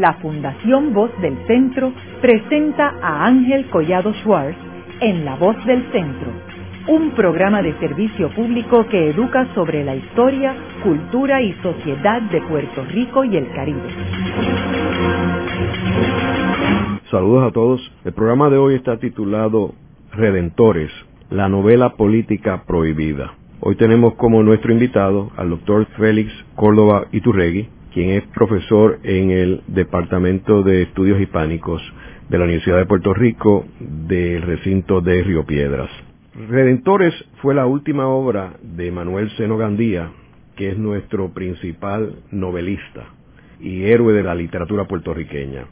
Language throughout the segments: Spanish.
la Fundación Voz del Centro presenta a Ángel Collado Schwartz en La Voz del Centro, un programa de servicio público que educa sobre la historia, cultura y sociedad de Puerto Rico y el Caribe. Saludos a todos. El programa de hoy está titulado Redentores, la novela política prohibida. Hoy tenemos como nuestro invitado al doctor Félix Córdoba Iturregui, quien es profesor en el Departamento de Estudios Hispánicos de la Universidad de Puerto Rico del recinto de Río Piedras. Redentores fue la última obra de Manuel Seno Gandía, que es nuestro principal novelista y héroe de la literatura puertorriqueña.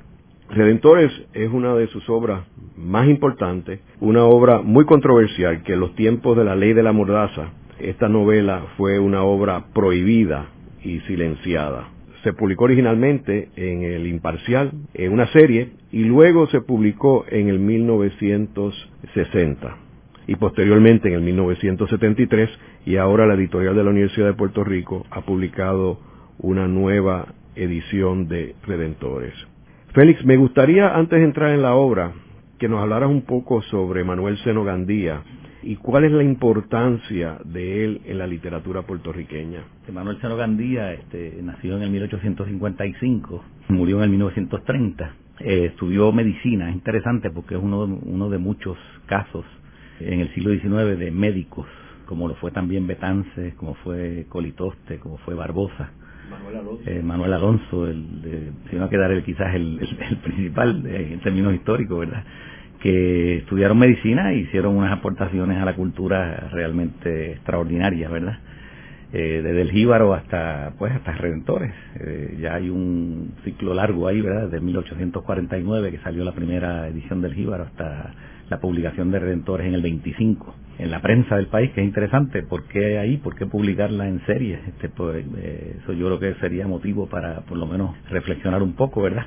Redentores es una de sus obras más importantes, una obra muy controversial que en los tiempos de la ley de la mordaza, esta novela fue una obra prohibida y silenciada se publicó originalmente en el Imparcial, en una serie, y luego se publicó en el 1960 y posteriormente en el 1973 y ahora la editorial de la Universidad de Puerto Rico ha publicado una nueva edición de Redentores. Félix, me gustaría antes de entrar en la obra que nos hablaras un poco sobre Manuel Seno Gandía ¿Y cuál es la importancia de él en la literatura puertorriqueña? Manuel Seno Gandía este, nació en el 1855, murió en el 1930, eh, estudió medicina, es interesante porque es uno, uno de muchos casos en el siglo XIX de médicos, como lo fue también Betances, como fue Colitoste, como fue Barbosa. Manuel Alonso. Eh, Manuel Alonso, el, si no quedar el, quizás el, el principal en términos históricos, ¿verdad? Que estudiaron medicina e hicieron unas aportaciones a la cultura realmente extraordinarias, ¿verdad? Eh, desde el jíbaro hasta pues hasta Redentores. Eh, ya hay un ciclo largo ahí, ¿verdad? Desde 1849 que salió la primera edición del jíbaro hasta la publicación de Redentores en el 25 en la prensa del país, que es interesante. ¿Por qué ahí? ¿Por qué publicarla en serie? Este, pues, eh, eso yo creo que sería motivo para por lo menos reflexionar un poco, ¿verdad?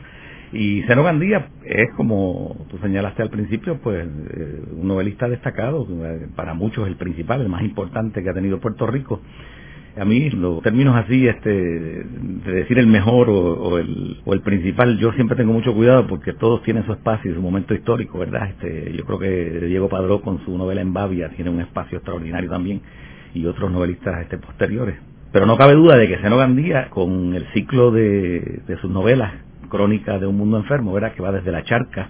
Y Seno Gandía es, como tú señalaste al principio, pues eh, un novelista destacado, eh, para muchos el principal, el más importante que ha tenido Puerto Rico. A mí los términos así, este, de decir el mejor o, el, o el principal, yo siempre tengo mucho cuidado porque todos tienen su espacio y su momento histórico, ¿verdad? Este, yo creo que Diego Padró con su novela En Bavia tiene un espacio extraordinario también y otros novelistas este, posteriores. Pero no cabe duda de que Seno Gandía, con el ciclo de, de sus novelas, crónica de un mundo enfermo, ¿verdad? Que va desde la charca,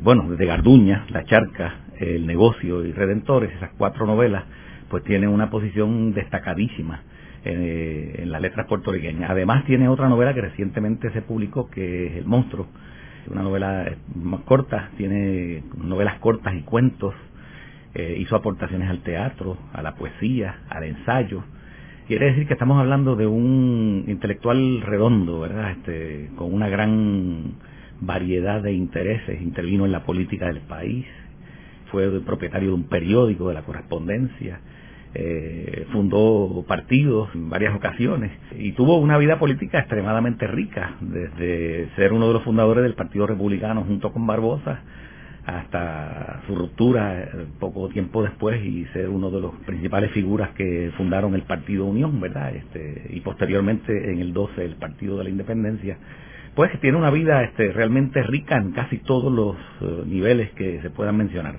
bueno, desde Garduña, la charca, el negocio y Redentores, esas cuatro novelas, pues tienen una posición destacadísima eh, en las letras puertorriqueñas. Además tiene otra novela que recientemente se publicó, que es El Monstruo, una novela más corta, tiene novelas cortas y cuentos, eh, hizo aportaciones al teatro, a la poesía, al ensayo, Quiere decir que estamos hablando de un intelectual redondo, ¿verdad? Este, con una gran variedad de intereses, intervino en la política del país, fue propietario de un periódico de la correspondencia, eh, fundó partidos en varias ocasiones. Y tuvo una vida política extremadamente rica, desde ser uno de los fundadores del Partido Republicano junto con Barbosa hasta su ruptura eh, poco tiempo después y ser uno de los principales figuras que fundaron el Partido Unión, ¿verdad? Este, y posteriormente en el 12 el Partido de la Independencia, pues tiene una vida este, realmente rica en casi todos los eh, niveles que se puedan mencionar.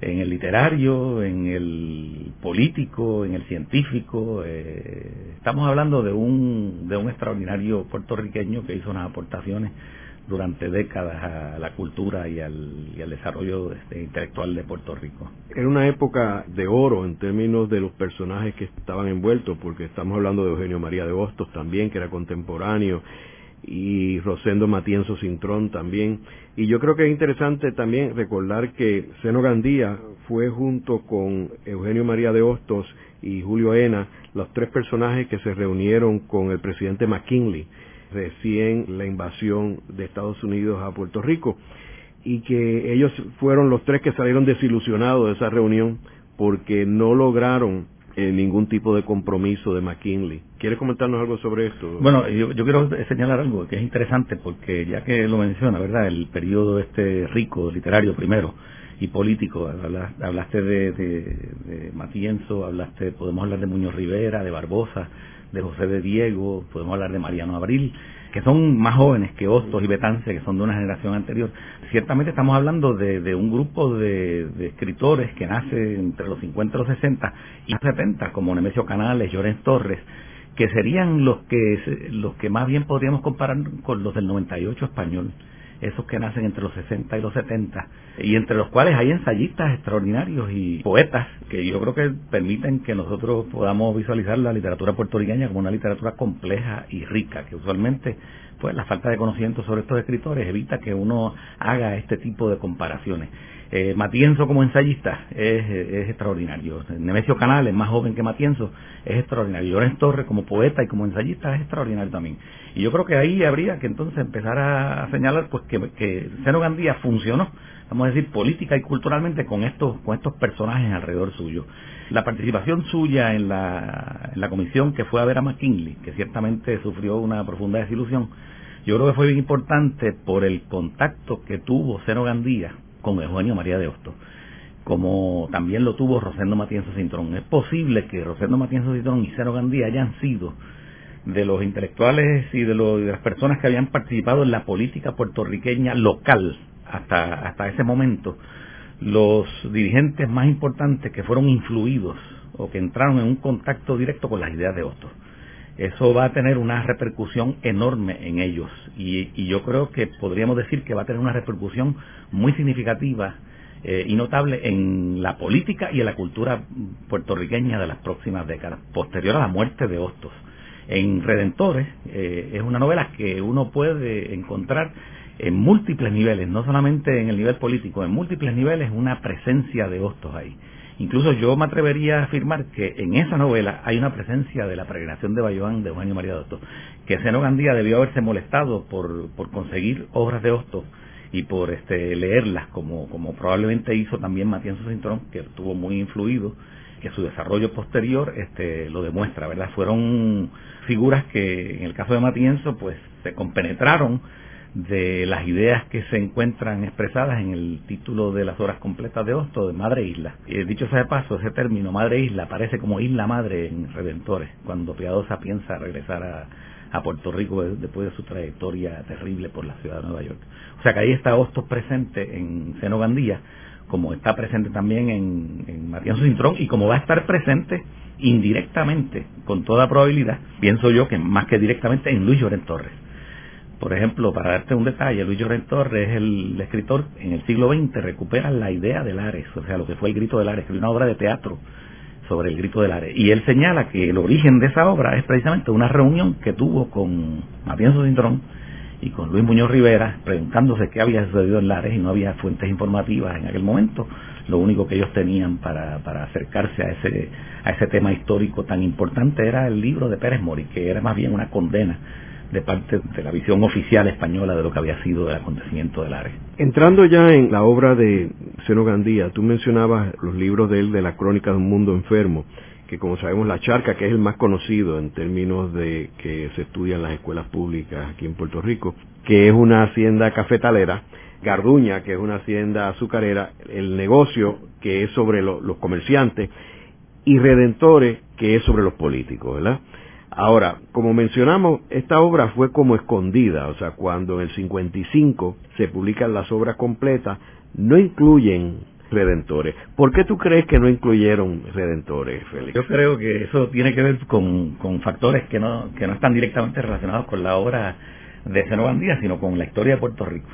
En el literario, en el político, en el científico. Eh, estamos hablando de un, de un extraordinario puertorriqueño que hizo unas aportaciones durante décadas a la cultura y al, desarrollo este, intelectual de Puerto Rico. Era una época de oro en términos de los personajes que estaban envueltos, porque estamos hablando de Eugenio María de Hostos también, que era contemporáneo, y Rosendo Matienzo Cintrón también. Y yo creo que es interesante también recordar que Seno Gandía fue junto con Eugenio María de Hostos y Julio Ena los tres personajes que se reunieron con el presidente McKinley recién la invasión de Estados Unidos a Puerto Rico y que ellos fueron los tres que salieron desilusionados de esa reunión porque no lograron eh, ningún tipo de compromiso de McKinley. ¿Quieres comentarnos algo sobre esto? Bueno, yo, quiero señalar algo que es interesante porque ya que lo menciona, ¿verdad? El periodo este rico, literario primero y político, hablaste de, de, de Matienzo, hablaste, podemos hablar de Muñoz Rivera, de Barbosa, de José de Diego, podemos hablar de Mariano Abril, que son más jóvenes que Hostos y Betance, que son de una generación anterior. Ciertamente estamos hablando de, un grupo de, escritores que nace entre los 50 y los 60 y los 70, como Nemesio Canales, Llorens Torres, que serían los que, los que más bien podríamos comparar con los del 98 español esos que nacen entre los 60 y los 70, y entre los cuales hay ensayistas extraordinarios y poetas que yo creo que permiten que nosotros podamos visualizar la literatura puertorriqueña como una literatura compleja y rica, que usualmente pues la falta de conocimiento sobre estos escritores evita que uno haga este tipo de comparaciones. Eh, Matienzo como ensayista es, extraordinario. Nemesio Canales, más joven que Matienzo, es extraordinario. Lorenz Torres como poeta y como ensayista es extraordinario también. Y yo creo que ahí habría que entonces empezar a, señalar pues que, que Seno Gandía funcionó, vamos a decir, política y culturalmente con estos, con estos personajes alrededor suyo. La participación suya en la, en la comisión que fue a ver a McKinley, que ciertamente sufrió una profunda desilusión, yo creo que fue bien importante por el contacto que tuvo Seno Gandía con Eugenio María de Hostos, como también lo tuvo Rosendo Matienzo Cintrón. Es posible que Rosendo Matienzo Cintrón y Cero Gandía hayan sido de los intelectuales y de, las personas que habían participado en la política puertorriqueña local hasta, hasta ese momento, los dirigentes más importantes que fueron influidos o que entraron en un contacto directo con las ideas de Hostos. Eso va a tener una repercusión enorme en ellos y yo creo que podríamos decir que va a tener una repercusión muy significativa eh, y notable en la política y en la cultura puertorriqueña de las próximas décadas, posterior a la muerte de Hostos. En Redentores eh, es una novela que uno puede encontrar en múltiples niveles, no solamente en el nivel político, en múltiples niveles una presencia de Hostos ahí. Incluso yo me atrevería a afirmar que en esa novela hay una presencia de la peregrinación de Bayoán de Eugenio María de Hostos, que Seno Gandía debió haberse molestado por, por conseguir obras de Hostos y por este, leerlas, como, como probablemente hizo también Matienzo Cintrón, que estuvo muy influido, que su desarrollo posterior este, lo demuestra, ¿verdad? Fueron figuras que, en el caso de Matienzo, pues se compenetraron de las ideas que se encuentran expresadas en el título de las obras completas de Hosto, de Madre Isla. Eh, dicho sea de paso, ese término, Madre Isla, aparece como Isla Madre en Redentores, cuando Piadosa piensa regresar a, a Puerto Rico después de su trayectoria terrible por la ciudad de Nueva York. O sea que ahí está Hostos presente en Seno Gandía, como está presente también en, en Matienzo Cintrón y como va a estar presente indirectamente, con toda probabilidad, pienso yo que más que directamente en Luis Llorén Torres. Por ejemplo, para darte un detalle, Luis Llorén Torres es el escritor en el siglo XX, recupera la idea de Lares, o sea, lo que fue el grito de Lares, una obra de teatro sobre el grito del Ares. Y él señala que el origen de esa obra es precisamente una reunión que tuvo con Matienzo Cintrón y con Luis Muñoz Rivera, preguntándose qué había sucedido en Lares y no había fuentes informativas en aquel momento. Lo único que ellos tenían para, para acercarse a ese, a ese tema histórico tan importante era el libro de Pérez Mori, que era más bien una condena de parte de la visión oficial española de lo que había sido el acontecimiento del Ares. Entrando ya en la obra de Seno Gandía, tú mencionabas los libros de él de la crónica de un mundo enfermo, que como sabemos la charca, que es el más conocido en términos de que se estudia en las escuelas públicas aquí en Puerto Rico, que es una hacienda cafetalera, Garduña, que es una hacienda azucarera, el negocio, que es sobre los comerciantes, y Redentores, que es sobre los políticos, ¿verdad? Ahora, como mencionamos, esta obra fue como escondida, o sea, cuando en el 55 se publican las obras completas, no incluyen redentores. ¿Por qué tú crees que no incluyeron redentores, Félix? Yo creo que eso tiene que ver con, factores que no, que no están directamente relacionados con la obra de Seno Bandía, sino con la historia de Puerto Rico.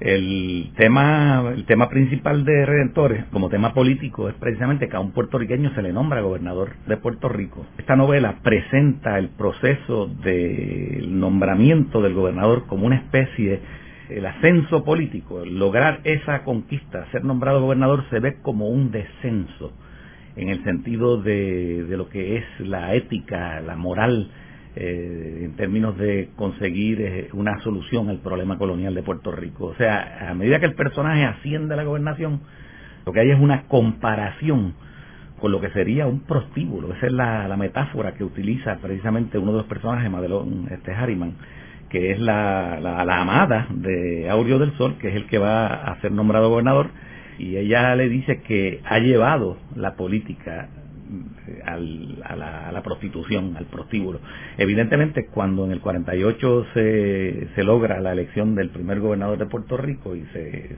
El tema, el tema principal de Redentores, como tema político, es precisamente que a un puertorriqueño se le nombra gobernador de Puerto Rico. Esta novela presenta el proceso del nombramiento del gobernador como una especie, el ascenso político, lograr esa conquista, ser nombrado gobernador se ve como un descenso en el sentido de, de lo que es la ética, la moral eh, en términos de conseguir eh, una solución al problema colonial de Puerto Rico. O sea, a medida que el personaje asciende a la gobernación, lo que hay es una comparación con lo que sería un prostíbulo. Esa es la, metáfora que utiliza precisamente uno de los personajes, Madelón este Harriman, que es la, la, amada de Aureo del Sol, que es el que va a ser nombrado gobernador, y ella le dice que ha llevado la política a, la, prostitución, al prostíbulo. Evidentemente, cuando en el 48 se, se logra la elección del primer gobernador de Puerto Rico y se,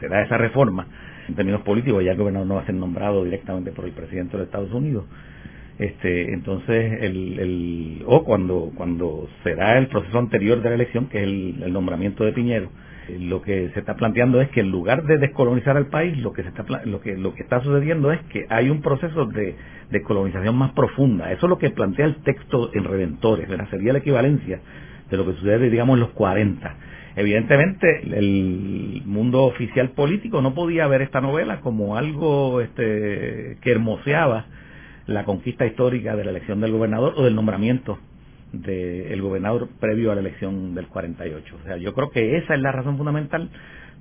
se, da esa reforma, en términos políticos, ya el gobernador no va a ser nombrado directamente por el presidente de los Estados Unidos, este entonces el, el o cuando cuando será el proceso anterior de la elección que es el, nombramiento de Piñero lo que se está planteando es que en lugar de descolonizar al país lo que se está lo que lo que está sucediendo es que hay un proceso de, de colonización más profunda eso es lo que plantea el texto en Redentores ¿verdad? sería la equivalencia de lo que sucede digamos en los 40 evidentemente el mundo oficial político no podía ver esta novela como algo este que hermoseaba la conquista histórica de la elección del gobernador o del nombramiento del gobernador previo a la elección del 48. O sea, yo creo que esa es la razón fundamental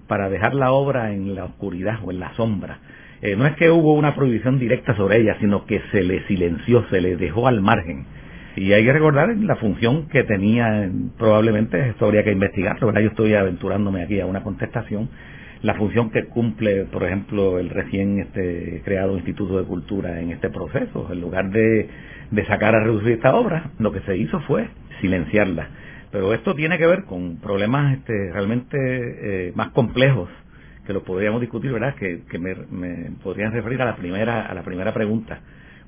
para dejar la obra en la oscuridad o en la sombra. Eh, no es que hubo una prohibición directa sobre ella, sino que se le silenció, se le dejó al margen. Y hay que recordar la función que tenía, probablemente esto habría que investigarlo, ¿verdad? Yo estoy aventurándome aquí a una contestación, la función que cumple, por ejemplo, el recién este, creado Instituto de Cultura en este proceso. En lugar de, de sacar a reducir esta obra, lo que se hizo fue silenciarla. Pero esto tiene que ver con problemas este, realmente eh, más complejos que lo podríamos discutir, ¿verdad? Que, que me, me, podrían referir a la primera a la primera pregunta,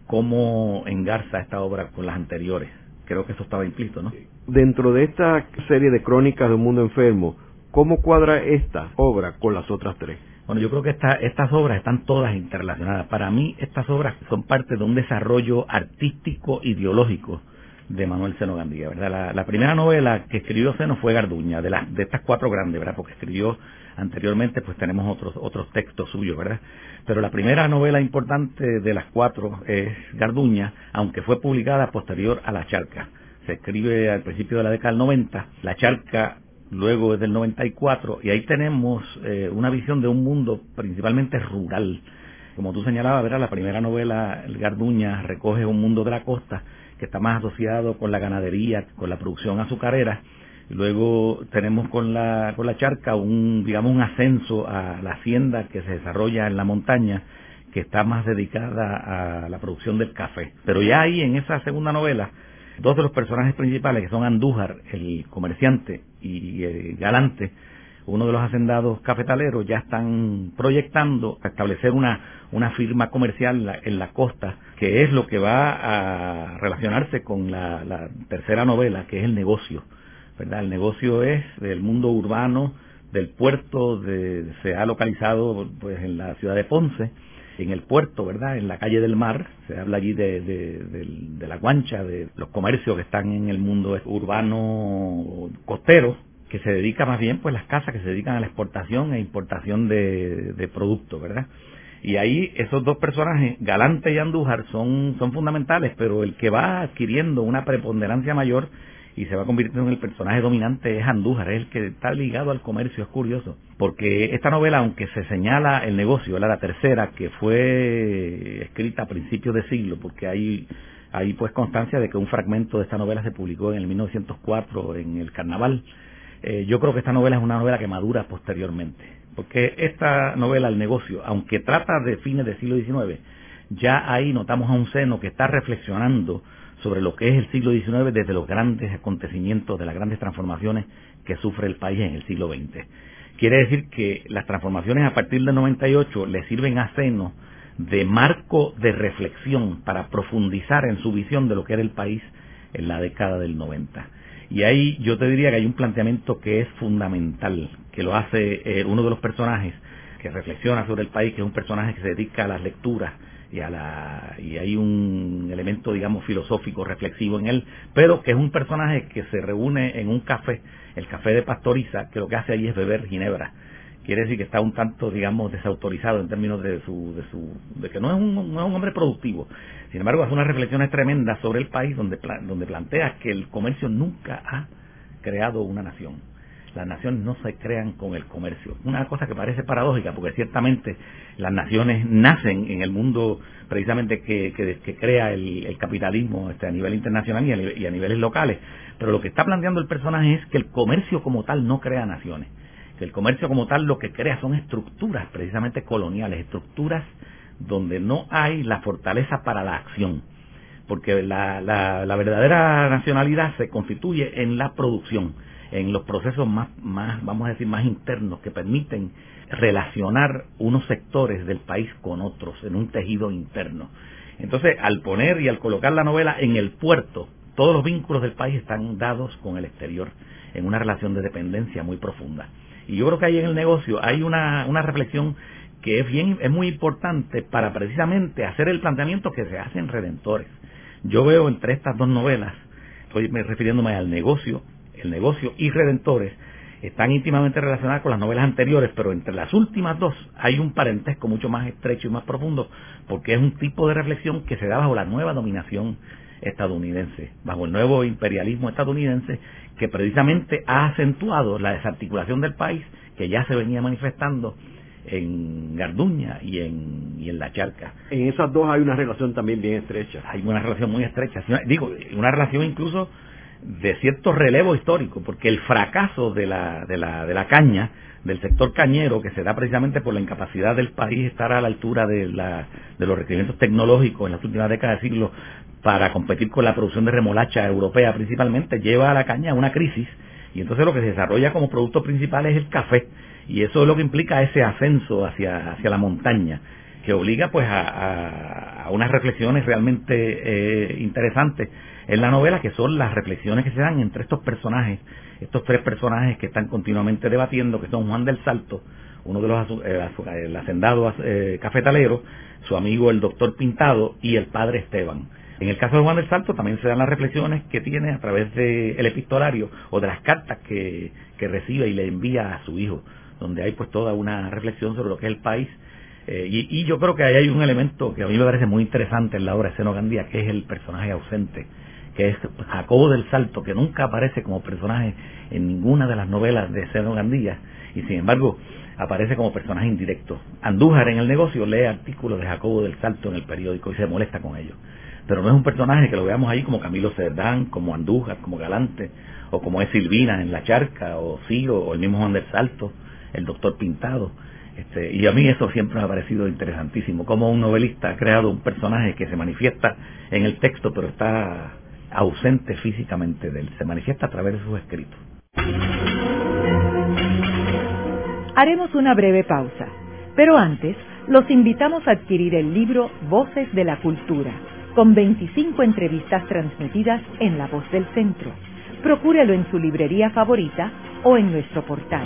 cómo engarza esta obra con las anteriores. Creo que eso estaba implícito, ¿no? Dentro de esta serie de crónicas de un mundo enfermo, ¿Cómo cuadra esta obra con las otras tres? Bueno, yo creo que estas obras están todas interrelacionadas. Para mí, estas obras son parte de un desarrollo artístico ideológico de Manuel Seno Gandía, ¿verdad? La, primera novela que escribió Seno fue Garduña, de, las de estas cuatro grandes, ¿verdad? Porque escribió anteriormente, pues tenemos otros, otros textos suyos, ¿verdad? Pero la primera novela importante de las cuatro es Garduña, aunque fue publicada posterior a La Charca. Se escribe al principio de la década del 90. La Charca luego es del 94, y ahí tenemos eh, una visión de un mundo principalmente rural. Como tú señalabas, ¿verdad? la primera novela, El Garduña, recoge un mundo de la costa que está más asociado con la ganadería, con la producción azucarera. Luego tenemos con la, con la charca un, digamos, un ascenso a la hacienda que se desarrolla en la montaña, que está más dedicada a la producción del café. Pero ya ahí en esa segunda novela Dos de los personajes principales, que son Andújar, el comerciante, y el Galante, uno de los hacendados cafetaleros, ya están proyectando establecer una, una firma comercial en la costa, que es lo que va a relacionarse con la, tercera novela, que es el negocio. ¿verdad? El negocio es del mundo urbano, del puerto, se ha localizado pues en la ciudad de Ponce, en el puerto, ¿verdad? En la calle del mar, se habla allí de, de, la guancha, de los comercios que están en el mundo urbano costero, que se dedica más bien, pues las casas que se dedican a la exportación e importación de, de productos, ¿verdad? Y ahí esos dos personajes, Galante y Andújar, son, son fundamentales, pero el que va adquiriendo una preponderancia mayor y se va convirtiendo en el personaje dominante es Andújar, es el que está ligado al comercio, es curioso, porque esta novela, aunque se señala el negocio, la tercera, que fue escrita a principios de siglo, porque hay, hay pues constancia de que un fragmento de esta novela se publicó en el 1904 en el Carnaval, eh, yo creo que esta novela es una novela que madura posteriormente, porque esta novela, El negocio, aunque trata de fines del siglo XIX, ya ahí notamos a un seno que está reflexionando sobre lo que es el siglo XIX desde los grandes acontecimientos, de las grandes transformaciones que sufre el país en el siglo XX. Quiere decir que las transformaciones a partir del 98 le sirven a seno de marco de reflexión para profundizar en su visión de lo que era el país en la década del 90. Y ahí yo te diría que hay un planteamiento que es fundamental, que lo hace eh, uno de los personajes que reflexiona sobre el país, que es un personaje que se dedica a las lecturas y, a la, y hay un elemento, digamos, filosófico, reflexivo en él, pero que es un personaje que se reúne en un café, el café de Pastoriza, que lo que hace ahí es beber ginebra. Quiere decir que está un tanto, digamos, desautorizado en términos de su, de su, de que no es un, no es un hombre productivo. Sin embargo, hace unas reflexiones tremendas sobre el país donde, donde plantea que el comercio nunca ha creado una nación las naciones no se crean con el comercio. Una cosa que parece paradójica, porque ciertamente las naciones nacen en el mundo precisamente que, que, crea el, capitalismo este, a nivel internacional y a, niveles locales, pero lo que está planteando el personaje es que el comercio como tal no crea naciones, que el comercio como tal lo que crea son estructuras precisamente coloniales, estructuras donde no hay la fortaleza para la acción, porque la, la, verdadera nacionalidad se constituye en la producción, en los procesos más, más, vamos a decir, más internos que permiten relacionar unos sectores del país con otros en un tejido interno. Entonces, al poner y al colocar la novela en el puerto, todos los vínculos del país están dados con el exterior, en una relación de dependencia muy profunda. Y yo creo que ahí en el negocio hay una, una reflexión que es bien, es muy importante para precisamente hacer el planteamiento que se hace en Redentores. Yo veo entre estas dos novelas, estoy refiriéndome al negocio, el negocio y Redentores, están íntimamente relacionadas con las novelas anteriores, pero entre las últimas dos hay un parentesco mucho más estrecho y más profundo, porque es un tipo de reflexión que se da bajo la nueva dominación estadounidense, bajo el nuevo imperialismo estadounidense, que precisamente ha acentuado la desarticulación del país, que ya se venía manifestando en Garduña y en, y en La Charca. En esas dos hay una relación también bien estrecha. Hay una relación muy estrecha, digo, una relación incluso de cierto relevo histórico, porque el fracaso de la, de la, de la caña, del sector cañero, que se da precisamente por la incapacidad del país estar a la altura de, la, de los requerimientos tecnológicos en las últimas décadas de siglo para competir con la producción de remolacha europea principalmente, lleva a la caña a una crisis y entonces lo que se desarrolla como producto principal es el café y eso es lo que implica ese ascenso hacia, hacia la montaña que obliga pues a, a, unas reflexiones realmente eh, interesantes en la novela, que son las reflexiones que se dan entre estos personajes, estos tres personajes que están continuamente debatiendo, que son Juan del Salto, uno de los eh, el eh, su amigo el doctor Pintado y el padre Esteban. En el caso de Juan del Salto también se dan las reflexiones que tiene a través del epistolario o de las cartas que, que recibe y le envía a su hijo, donde hay pues toda una reflexión sobre lo que es el país eh, y, yo creo que ahí hay un elemento que a mí me parece muy interesante en la obra de Seno Gandía, que es el personaje ausente, que es Jacobo del Salto, que nunca aparece como personaje en ninguna de las novelas de Seno Gandía, y sin embargo aparece como personaje indirecto. Andújar en el negocio lee artículos de Jacobo del Salto en el periódico y se molesta con ellos. Pero no es un personaje que lo veamos ahí como Camilo Cerdán, como Andújar, como Galante, o como es Silvina en La Charca, o Ciro, o el mismo Juan del Salto, el doctor Pintado este, y a mí eso siempre me ha parecido interesantísimo, como un novelista ha creado un personaje que se manifiesta en el texto, pero está ausente físicamente de él, se manifiesta a través de sus escritos. Haremos una breve pausa, pero antes los invitamos a adquirir el libro Voces de la Cultura, con 25 entrevistas transmitidas en La Voz del Centro. Procúrelo en su librería favorita o en nuestro portal.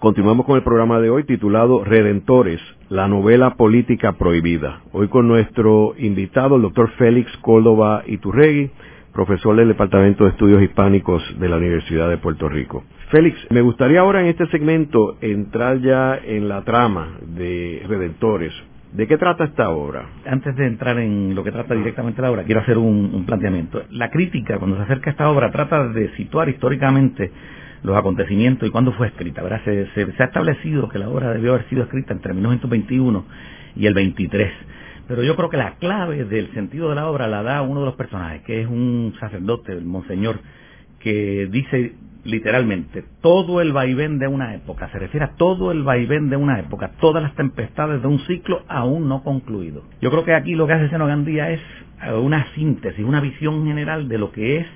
Continuamos con el programa de hoy titulado Redentores, la novela política prohibida. Hoy con nuestro invitado, el doctor Félix Córdoba Iturregui, profesor del Departamento de Estudios Hispánicos de la Universidad de Puerto Rico. Félix, me gustaría ahora en este segmento entrar ya en la trama de Redentores. ¿De qué trata esta obra? Antes de entrar en lo que trata directamente la obra, quiero hacer un, un planteamiento. La crítica, cuando se acerca a esta obra, trata de situar históricamente los acontecimientos y cuándo fue escrita. ¿verdad? Se, ha establecido que la obra debió haber sido escrita entre 1921 y el 23. Pero yo creo que la clave del sentido de la obra la da uno de los personajes, que es un sacerdote, el monseñor, que dice literalmente, todo el vaivén de una época, se refiere a todo el vaivén de una época, todas las tempestades de un ciclo aún no concluido. Yo creo que aquí lo que hace Seno Gandía es una síntesis, una visión general de lo que es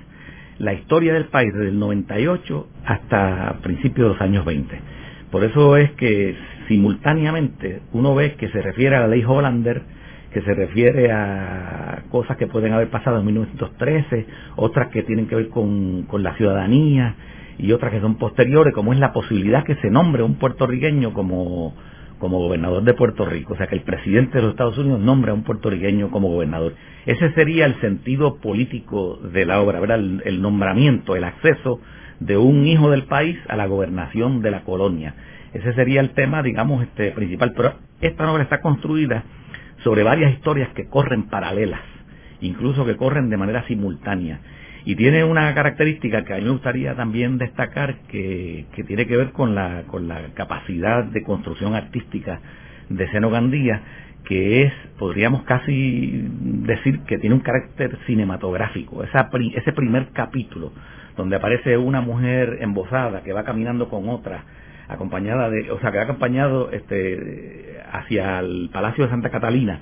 la historia del país desde el 98 hasta principios de los años 20. Por eso es que simultáneamente uno ve que se refiere a la ley Hollander, que se refiere a cosas que pueden haber pasado en 1913, otras que tienen que ver con, con la ciudadanía y otras que son posteriores, como es la posibilidad que se nombre un puertorriqueño como como gobernador de Puerto Rico, o sea que el presidente de los Estados Unidos nombra a un puertorriqueño como gobernador. Ese sería el sentido político de la obra, ¿verdad? El, nombramiento, el acceso de un hijo del país a la gobernación de la colonia. Ese sería el tema, digamos, este principal. Pero esta novela está construida sobre varias historias que corren paralelas, incluso que corren de manera simultánea. Y tiene una característica que a mí me gustaría también destacar que, tiene que ver con la, capacidad de construcción artística de Seno Gandía, que es, podríamos casi decir que tiene un carácter cinematográfico. Esa, ese primer capítulo, donde aparece una mujer embosada que va caminando con otra, acompañada de, o sea, que va acompañado este, hacia el Palacio de Santa Catalina,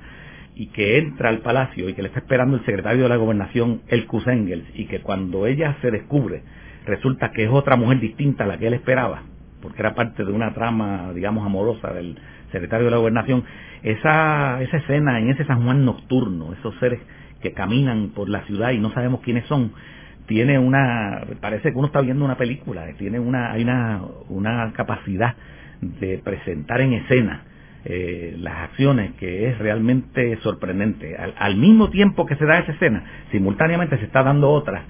y que entra al palacio y que le está esperando el secretario de la gobernación, el Engels, y que cuando ella se descubre, resulta que es otra mujer distinta a la que él esperaba, porque era parte de una trama, digamos, amorosa del secretario de la gobernación, esa, esa escena en ese San Juan nocturno, esos seres que caminan por la ciudad y no sabemos quiénes son, tiene una, parece que uno está viendo una película, tiene una, hay una, una capacidad de presentar en escena eh, las acciones que es realmente sorprendente. Al, mismo tiempo que se da esa escena, simultáneamente se está dando otra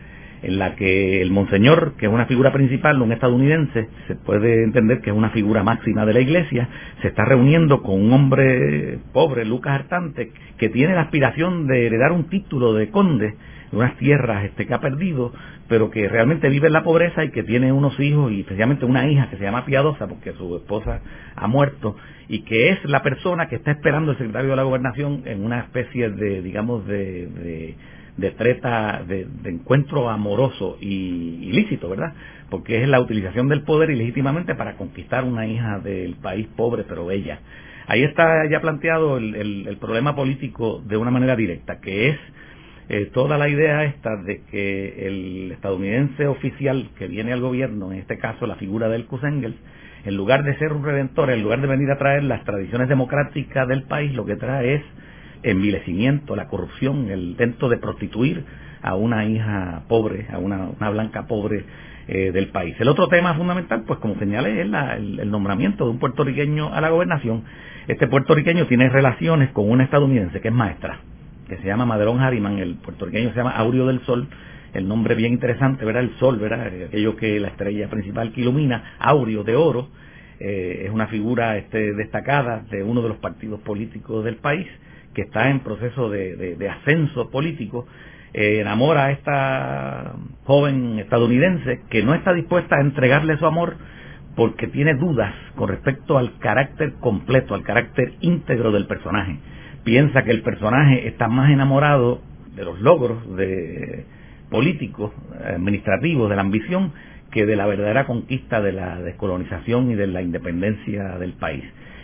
en la que el monseñor, que es una figura principal, un estadounidense, se puede entender que es una figura máxima de la iglesia, se está reuniendo con un hombre pobre, Lucas Artante, que tiene la aspiración de heredar un título de conde de unas tierras este, que ha perdido, pero que realmente vive en la pobreza y que tiene unos hijos y especialmente una hija que se llama Piadosa porque su esposa ha muerto y que es la persona que está esperando el secretario de la gobernación en una especie de, digamos, de, de, treta, de, encuentro amoroso y ilícito, ¿verdad? Porque es la utilización del poder ilegítimamente para conquistar una hija del país pobre pero bella. Ahí está ya planteado el, el problema político de una manera directa, que es eh, toda la idea esta de que el estadounidense oficial que viene al gobierno, en este caso la figura del Engels, en lugar de ser un redentor, en lugar de venir a traer las tradiciones democráticas del país, lo que trae es envilecimiento, la corrupción, el intento de prostituir a una hija pobre, a una, blanca pobre eh, del país. El otro tema fundamental, pues como señalé, es el, nombramiento de un puertorriqueño a la gobernación. Este puertorriqueño tiene relaciones con una estadounidense que es maestra que se llama Madelón Harriman, el puertorriqueño se llama Aureo del Sol, el nombre bien interesante, ¿verdad? El sol, ¿verdad? Aquello que la estrella principal que ilumina, Aureo de oro, eh, es una figura este, destacada de uno de los partidos políticos del país que está en proceso de, ascenso político, eh, enamora a esta joven estadounidense que no está dispuesta a entregarle su amor porque tiene dudas con respecto al carácter completo, al carácter íntegro del personaje piensa que el personaje está más enamorado de los logros de políticos, administrativos, de la ambición, que de la verdadera conquista de la descolonización y de la independencia del país.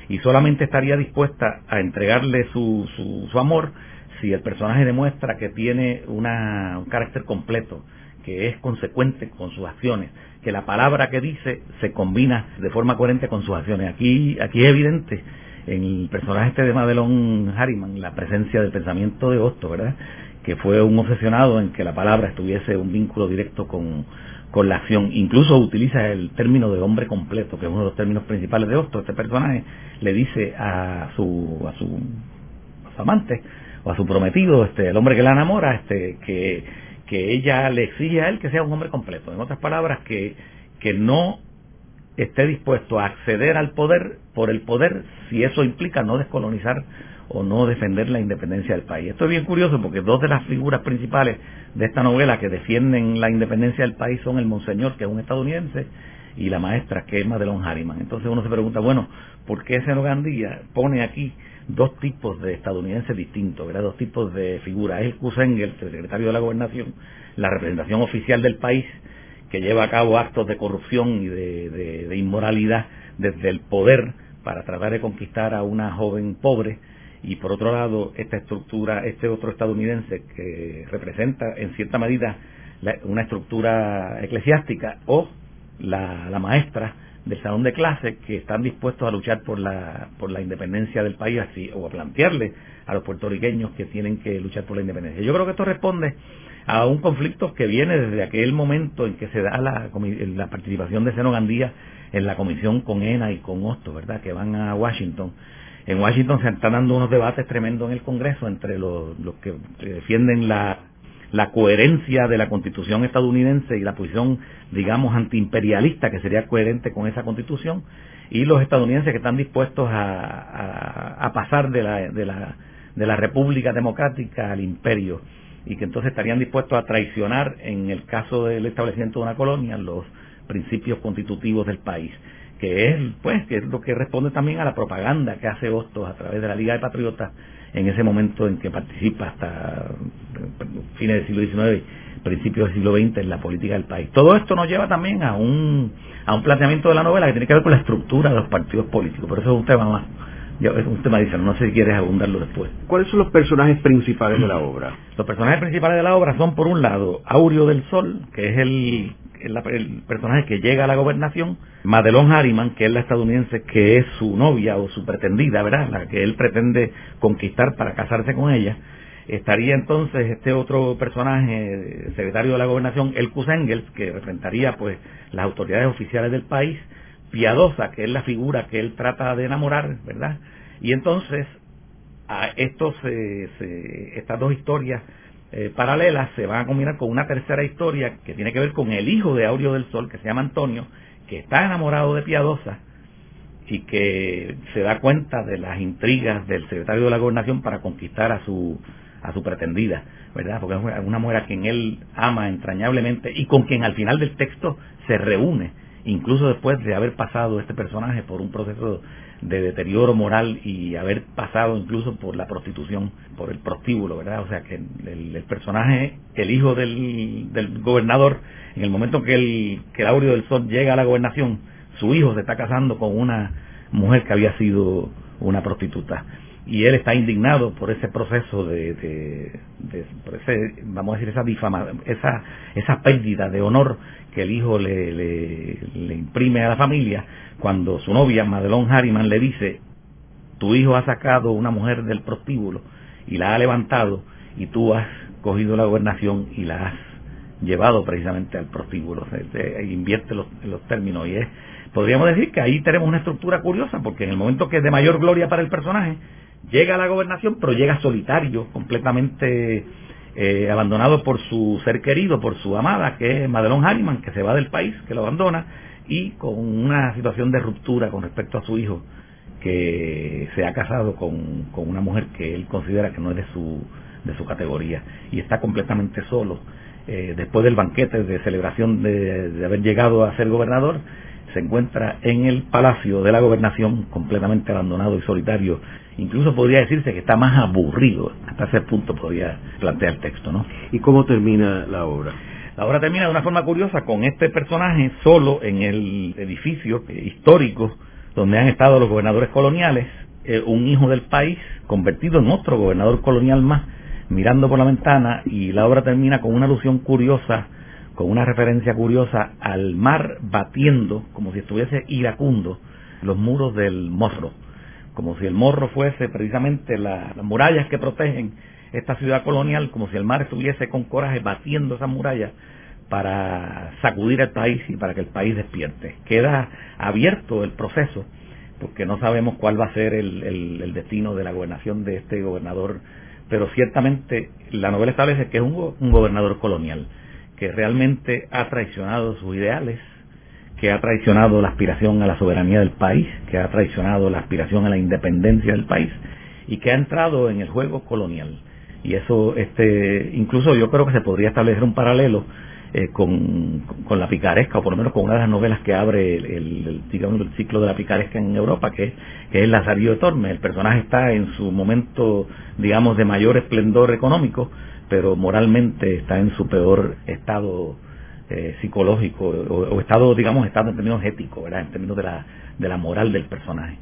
Y solamente estaría dispuesta a entregarle su, su, amor si el personaje demuestra que tiene una, un carácter completo, que es consecuente con sus acciones, que la palabra que dice se combina de forma coherente con sus acciones. Aquí, aquí es evidente en el personaje este de Madelon Harriman la presencia del pensamiento de Osto, ¿verdad? Que fue un obsesionado en que la palabra estuviese un vínculo directo con, la acción. Incluso utiliza el término de hombre completo, que es uno de los términos principales de Osto. Este personaje le dice a su, a su, amante o a su prometido, este, el hombre que la enamora, este, que, que ella le exige a él que sea un hombre completo. En otras palabras, que, que no esté dispuesto a acceder al poder por el poder si eso implica no descolonizar o no defender la independencia del país. Esto es bien curioso porque dos de las figuras principales de esta novela que defienden la independencia del país son el monseñor, que es un estadounidense, y la maestra, que es Madelon Harriman. Entonces uno se pregunta, bueno, ¿por qué ese Gandía pone aquí dos tipos de estadounidenses distintos, ¿verdad? dos tipos de figuras? Es el Kusengel, el secretario de la gobernación, la representación oficial del país, que lleva a cabo actos de corrupción y de, inmoralidad desde el poder para tratar de conquistar a una joven pobre y por otro lado esta estructura, este otro estadounidense que representa en cierta medida una estructura eclesiástica o la, la, maestra del salón de clase que están dispuestos a luchar por la, por la independencia del país así, o a plantearle a los puertorriqueños que tienen que luchar por la independencia. Yo creo que esto responde a un conflicto que viene desde aquel momento en que se da la, la participación de Seno Gandía en la comisión con ENA y con Hosto, ¿verdad? Que van a Washington. En Washington se están dando unos debates tremendos en el Congreso entre los, que defienden la, coherencia de la constitución estadounidense y la posición, digamos, antiimperialista que sería coherente con esa constitución, y los estadounidenses que están dispuestos a, pasar de la, de, la, de la República Democrática al imperio y que entonces estarían dispuestos a traicionar, en el caso del establecimiento de una colonia, los principios constitutivos del país que es pues que es lo que responde también a la propaganda que hace Hostos a través de la Liga de Patriotas en ese momento en que participa hasta fines del siglo XIX, principios del siglo XX en la política del país. Todo esto nos lleva también a un, a un planteamiento de la novela que tiene que ver con la estructura de los partidos políticos, pero eso es un tema más, es un tema adicional, no sé si quieres abundarlo después. ¿Cuáles son los personajes principales de la obra? Los personajes principales de la obra son, por un lado, Aureo del Sol, que es el el, personaje que llega a la gobernación, Madelon Harriman, que es la estadounidense que es su novia o su pretendida, ¿verdad? La que él pretende conquistar para casarse con ella. Estaría entonces este otro personaje, secretario de la gobernación, el Engels, que representaría pues las autoridades oficiales del país, Piadosa, que es la figura que él trata de enamorar, ¿verdad? Y entonces a estos, estas dos historias eh, paralelas se van a combinar con una tercera historia que tiene que ver con el hijo de Aureo del Sol, que se llama Antonio, que está enamorado de Piadosa y que se da cuenta de las intrigas del secretario de la gobernación para conquistar a su a su pretendida, ¿verdad? Porque es una mujer a quien él ama entrañablemente y con quien al final del texto se reúne, incluso después de haber pasado este personaje por un proceso de deterioro moral y haber pasado incluso por la prostitución, por el prostíbulo, ¿verdad? O sea que el, personaje, el hijo del, del, gobernador, en el momento que el, que el del Sol llega a la gobernación, su hijo se está casando con una mujer que había sido una prostituta y él está indignado por ese proceso de, de, por ese, vamos a decir esa difama, esa esa pérdida de honor que el hijo le, imprime a la familia cuando su novia Madelon Harriman le dice tu hijo ha sacado una mujer del prostíbulo y la ha levantado y tú has cogido la gobernación y la has llevado precisamente al prostíbulo invierte los, términos y es podríamos decir que ahí tenemos una estructura curiosa porque en el momento que es de mayor gloria para el personaje llega a la gobernación, pero llega solitario, completamente eh, abandonado por su ser querido, por su amada, que es Madelon Harriman, que se va del país, que lo abandona, y con una situación de ruptura con respecto a su hijo, que se ha casado con, con una mujer que él considera que no es de su, de su categoría, y está completamente solo. Eh, después del banquete de celebración de, de haber llegado a ser gobernador, se encuentra en el palacio de la gobernación completamente abandonado y solitario incluso podría decirse que está más aburrido, hasta ese punto podría plantear el texto, ¿no? ¿Y cómo termina la obra? La obra termina de una forma curiosa con este personaje solo en el edificio histórico donde han estado los gobernadores coloniales, eh, un hijo del país convertido en otro gobernador colonial más, mirando por la ventana y la obra termina con una alusión curiosa, con una referencia curiosa al mar batiendo, como si estuviese iracundo, los muros del Morro como si el morro fuese precisamente las murallas que protegen esta ciudad colonial, como si el mar estuviese con coraje batiendo esas murallas para sacudir al país y para que el país despierte. Queda abierto el proceso, porque no sabemos cuál va a ser el, destino de la gobernación de este gobernador, pero ciertamente la novela establece que es un gobernador colonial, que realmente ha traicionado sus ideales, que ha traicionado la aspiración a la soberanía del país, que ha traicionado la aspiración a la independencia del país y que ha entrado en el juego colonial. Y eso, este, incluso yo creo que se podría establecer un paralelo eh, con, la picaresca, o por lo menos con una de las novelas que abre el, digamos, el ciclo de la picaresca en Europa, que, que es Lazarillo de Tormes. El personaje está en su momento, digamos, de mayor esplendor económico, pero moralmente está en su peor estado eh, psicológico o, estado, digamos, estado en términos éticos, ¿verdad? En términos de la, de la moral del personaje.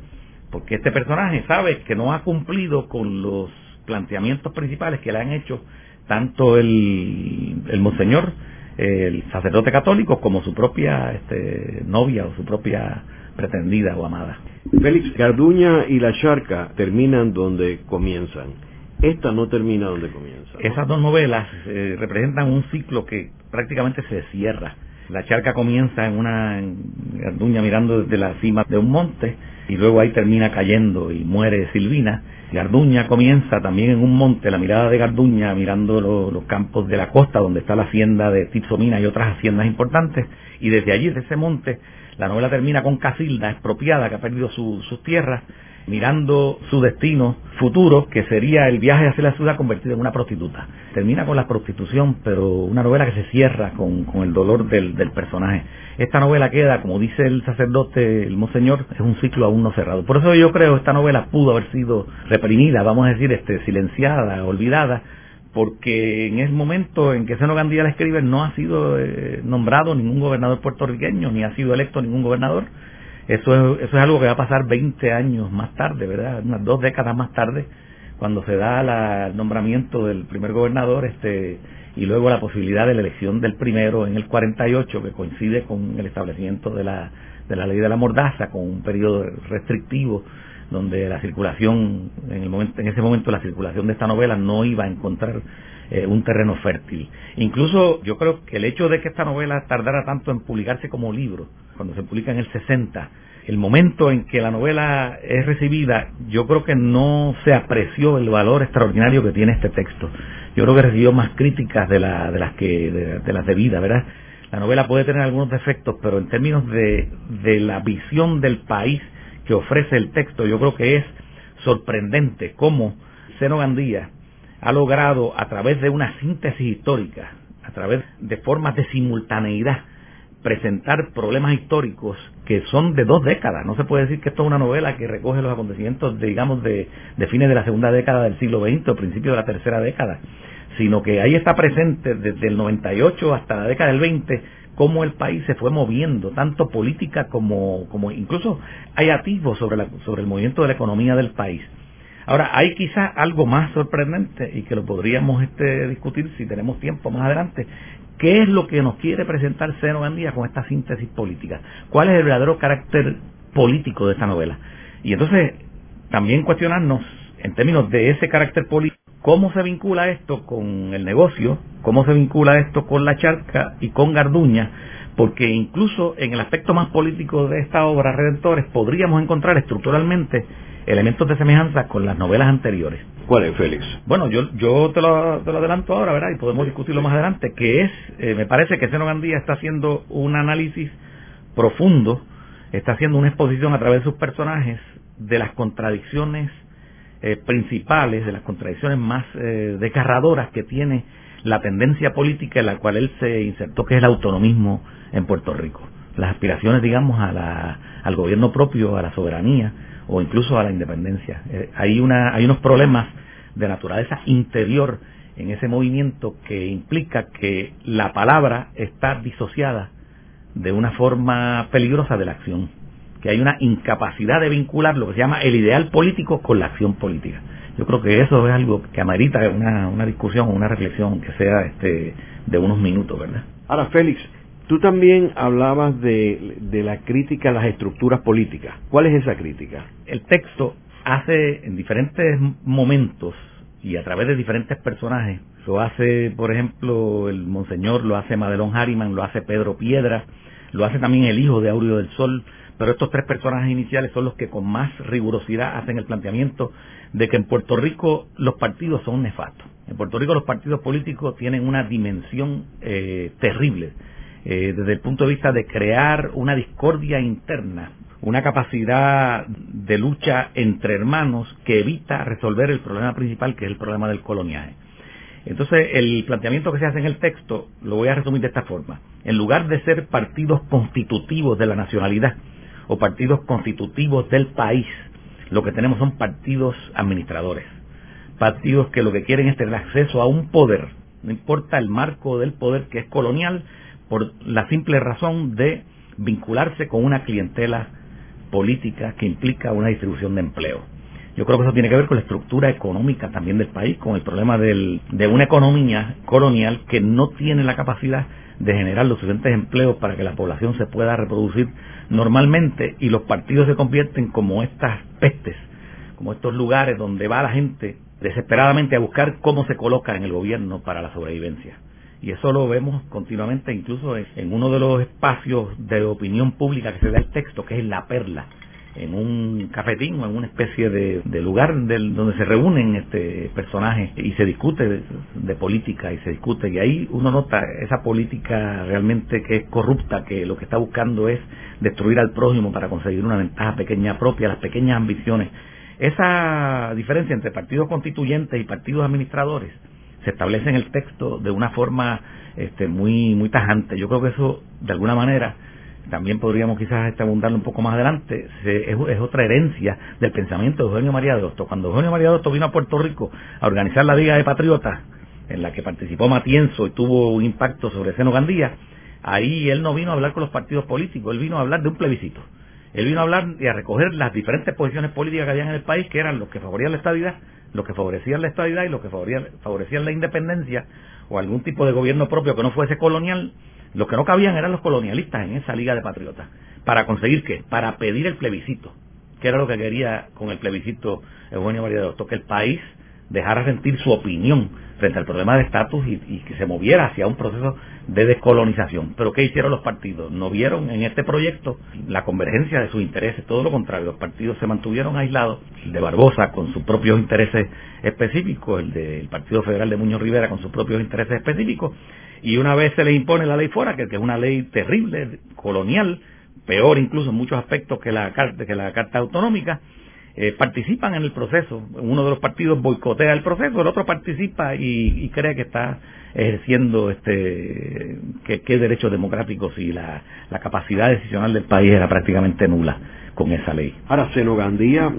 Porque este personaje sabe que no ha cumplido con los planteamientos principales que le han hecho tanto el, el monseñor, el sacerdote católico, como su propia este, novia o su propia pretendida o amada. Félix, Garduña y La Charca terminan donde comienzan. Esta no termina donde comienza. Esas dos novelas eh, representan un ciclo que prácticamente se cierra La charca comienza en una Garduña mirando desde la cima de un monte y luego ahí termina cayendo y muere Silvina. Garduña comienza también en un monte, la mirada de Garduña mirando los campos de la costa donde está la hacienda de Tipsomina y otras haciendas importantes y desde allí, de ese monte, la novela termina con Casilda, expropiada, que ha perdido sus tierras, mirando su destino futuro, que sería el viaje hacia la ciudad convertido en una prostituta. Termina con la prostitución, pero una novela que se cierra con, el dolor del, personaje. Esta novela queda, como dice el sacerdote, el monseñor, es un ciclo aún no cerrado. Por eso yo creo que esta novela pudo haber sido reprimida, vamos a decir, este, silenciada, olvidada, porque en ese momento en que Seno Gandía la escribe no ha sido eh, nombrado ningún gobernador puertorriqueño, ni ha sido electo ningún gobernador, eso es, eso es algo que va a pasar 20 años más tarde, ¿verdad? Unas dos décadas más tarde, cuando se da el nombramiento del primer gobernador, este, y luego la posibilidad de la elección del primero en el 48, que coincide con el establecimiento de la, de la ley de la mordaza, con un periodo restrictivo donde la circulación, en, el momento, en ese momento la circulación de esta novela no iba a encontrar eh, un terreno fértil. Incluso yo creo que el hecho de que esta novela tardara tanto en publicarse como libro, cuando se publica en el 60, el momento en que la novela es recibida, yo creo que no se apreció el valor extraordinario que tiene este texto. Yo creo que recibió más críticas de, la, de las que de, las debidas, ¿verdad? La novela puede tener algunos defectos, pero en términos de, de la visión del país que ofrece el texto, yo creo que es sorprendente cómo Seno Gandía ha logrado a través de una síntesis histórica, a través de formas de simultaneidad, presentar problemas históricos que son de dos décadas. No se puede decir que esto es una novela que recoge los acontecimientos, digamos, de, fines de la segunda década del siglo XX o principios de la tercera década, sino que ahí está presente desde el 98 hasta la década del 20 cómo el país se fue moviendo, tanto política como, como incluso hay atisbos sobre, sobre el movimiento de la economía del país. Ahora, hay quizá algo más sorprendente y que lo podríamos este, discutir si tenemos tiempo más adelante. ¿Qué es lo que nos quiere presentar Seno Gandía con esta síntesis política? ¿Cuál es el verdadero carácter político de esta novela? Y entonces, también cuestionarnos, en términos de ese carácter político, cómo se vincula esto con el negocio, cómo se vincula esto con la charca y con Garduña, porque incluso en el aspecto más político de esta obra, Redentores, podríamos encontrar estructuralmente elementos de semejanza con las novelas anteriores. ¿Cuál es, Félix? Bueno, yo, yo te, lo, te lo adelanto ahora, ¿verdad? Y podemos discutirlo más adelante, que es, eh, me parece que Seno Gandía está haciendo un análisis profundo, está haciendo una exposición a través de sus personajes de las contradicciones eh, principales, de las contradicciones más eh, desgarradoras que tiene la tendencia política en la cual él se insertó, que es el autonomismo en Puerto Rico. Las aspiraciones, digamos, a la, al gobierno propio, a la soberanía, o incluso a la independencia. Eh, hay, una, hay unos problemas de naturaleza interior en ese movimiento que implica que la palabra está disociada de una forma peligrosa de la acción, que hay una incapacidad de vincular lo que se llama el ideal político con la acción política. Yo creo que eso es algo que amerita una, una discusión, una reflexión que sea este, de unos minutos, ¿verdad? Ahora, Félix, Tú también hablabas de, la crítica a las estructuras políticas. ¿Cuál es esa crítica? El texto hace en diferentes momentos y a través de diferentes personajes. Lo hace, por ejemplo, el Monseñor, lo hace Madelón Harriman, lo hace Pedro Piedra, lo hace también el hijo de Aureo del Sol, pero estos tres personajes iniciales son los que con más rigurosidad hacen el planteamiento de que en Puerto Rico los partidos son nefastos. En Puerto Rico los partidos políticos tienen una dimensión eh, terrible eh, desde el punto de vista de crear una discordia interna, una capacidad de lucha entre hermanos que evita resolver el problema principal, que es el problema del coloniaje. Entonces, el planteamiento que se hace en el texto lo voy a resumir de esta forma. En lugar de ser partidos constitutivos de la nacionalidad o partidos constitutivos del país, lo que tenemos son partidos administradores. Partidos que lo que quieren es tener acceso a un poder, no importa el marco del poder que es colonial, por la simple razón de vincularse con una clientela política que implica una distribución de empleo. Yo creo que eso tiene que ver con la estructura económica también del país, con el problema de una economía colonial que no tiene la capacidad de generar los suficientes empleos para que la población se pueda reproducir normalmente y los partidos se convierten como estas pestes, como estos lugares donde va la gente desesperadamente a buscar cómo se coloca en el gobierno para la sobrevivencia. Y eso lo vemos continuamente, incluso en uno de los espacios de opinión pública que se da el texto, que es la perla en un cafetín o en una especie de, lugar donde se reúnen este personajes y se discute de, política y se discute. Y ahí uno nota esa política realmente que es corrupta que lo que está buscando es destruir al prójimo para conseguir una ventaja pequeña propia las pequeñas ambiciones. Esa diferencia entre partidos constituyentes y partidos administradores se establece en el texto de una forma este, muy muy tajante yo creo que eso de alguna manera también podríamos quizás este, abundarlo un poco más adelante, es, otra herencia del pensamiento de Eugenio María de Hostos. Cuando Eugenio María de vino a Puerto Rico a organizar la Liga de Patriotas, en la que participó Matienzo y tuvo un impacto sobre Seno Gandía, ahí él no vino a hablar con los partidos políticos, él vino a hablar de un plebiscito. Él vino a hablar y a recoger las diferentes posiciones políticas que había en el país, que eran los que favorecían la estabilidad, los que favorecían la estabilidad y los que favorecían la independencia o algún tipo de gobierno propio que no fuese colonial los que no cabían eran los colonialistas en esa liga de patriotas. ¿Para conseguir qué? Para pedir el plebiscito. que era lo que quería con el plebiscito Eugenio María de Que el país dejara sentir su opinión frente al problema de estatus y, que se moviera hacia un proceso de descolonización. Pero ¿qué hicieron los partidos? No vieron en este proyecto la convergencia de sus intereses, todo lo contrario, los partidos se mantuvieron aislados, el de Barbosa con sus propios intereses específicos, el del Partido Federal de Muñoz Rivera con sus propios intereses específicos, y una vez se le impone la ley fuera, que, es una ley terrible, colonial, peor incluso en muchos aspectos que la, que la Carta Autonómica, eh, participan en el proceso. Uno de los partidos boicotea el proceso, el otro participa y, cree que está ejerciendo este que, derechos democráticos y la, la, capacidad decisional del país era prácticamente nula con esa ley. Ahora, Senogandía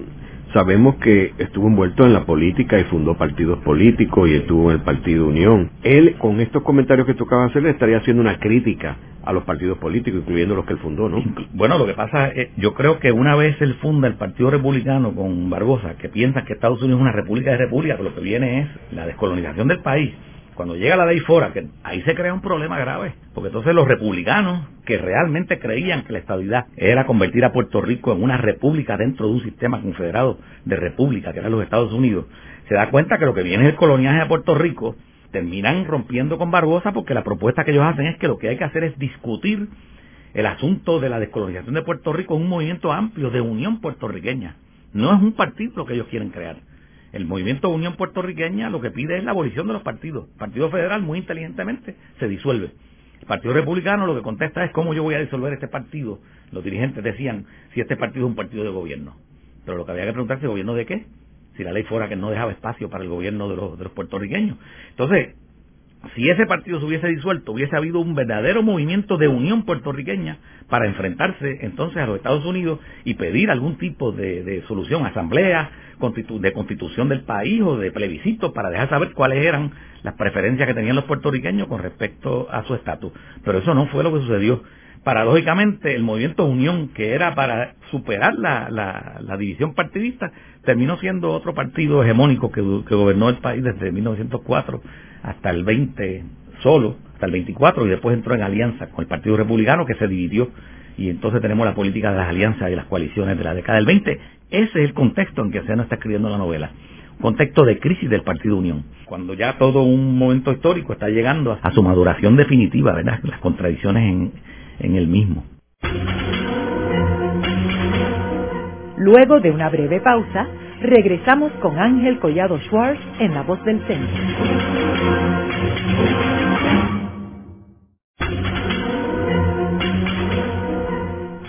Sabemos que estuvo envuelto en la política y fundó partidos políticos y estuvo en el Partido Unión. Él, con estos comentarios que tocaba hacer, estaría haciendo una crítica a los partidos políticos, incluyendo los que él fundó, ¿no? Bueno, lo que pasa es, yo creo que una vez él funda el Partido Republicano con Barbosa, que piensa que Estados Unidos es una república de república, lo que viene es la descolonización del país, cuando llega la ley fora, que ahí se crea un problema grave, porque entonces los republicanos que realmente creían que la estabilidad era convertir a Puerto Rico en una república dentro de un sistema confederado de república, que eran los Estados Unidos, se da cuenta que lo que viene es el coloniaje a Puerto Rico, terminan rompiendo con Barbosa porque la propuesta que ellos hacen es que lo que hay que hacer es discutir el asunto de la descolonización de Puerto Rico en un movimiento amplio de unión puertorriqueña. No es un partido que ellos quieren crear. El movimiento Unión Puertorriqueña lo que pide es la abolición de los partidos. El Partido Federal, muy inteligentemente, se disuelve. El Partido Republicano lo que contesta es cómo yo voy a disolver este partido. Los dirigentes decían si este partido es un partido de gobierno. Pero lo que había que preguntarse, ¿gobierno de qué? Si la ley fuera que no dejaba espacio para el gobierno de los, de los puertorriqueños. Entonces, si ese partido se hubiese disuelto, hubiese habido un verdadero movimiento de unión puertorriqueña para enfrentarse entonces a los Estados Unidos y pedir algún tipo de, solución, asamblea, de constitución del país o de plebiscito para dejar saber cuáles eran las preferencias que tenían los puertorriqueños con respecto a su estatus. Pero eso no fue lo que sucedió. Paradójicamente, el movimiento Unión, que era para superar la, división partidista, terminó siendo otro partido hegemónico que, que gobernó el país desde 1904 hasta el 20 solo, hasta el 24, y después entró en alianza con el Partido Republicano que se dividió y entonces tenemos la política de las alianzas y las coaliciones de la década del 20. Ese es el contexto en que se está escribiendo la novela. Contexto de crisis del Partido Unión. Cuando ya todo un momento histórico está llegando a su maduración definitiva, ¿verdad? Las contradicciones en, en el mismo. Luego de una breve pausa, regresamos con Ángel Collado Schwartz en La Voz del Centro.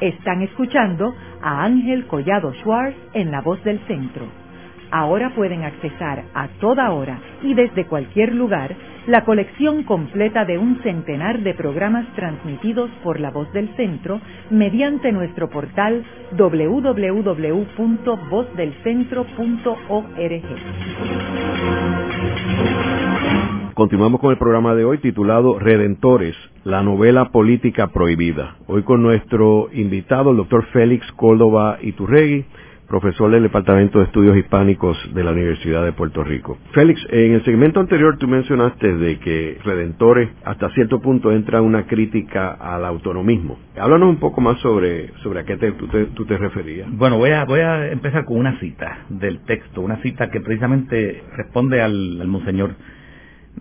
Están escuchando a Ángel Collado Schwartz en La Voz del Centro. Ahora pueden accesar a toda hora y desde cualquier lugar la colección completa de un centenar de programas transmitidos por La Voz del Centro mediante nuestro portal www.vozdelcentro.org. Continuamos con el programa de hoy titulado Redentores, la novela política prohibida. Hoy con nuestro invitado, el doctor Félix Córdoba Iturregui, profesor del Departamento de Estudios Hispánicos de la Universidad de Puerto Rico. Félix, en el segmento anterior tú mencionaste de que Redentores hasta cierto punto entra una crítica al autonomismo. Háblanos un poco más sobre, sobre a qué te, tú, te, referías. Bueno, voy a, voy a empezar con una cita del texto, una cita que precisamente responde al, al monseñor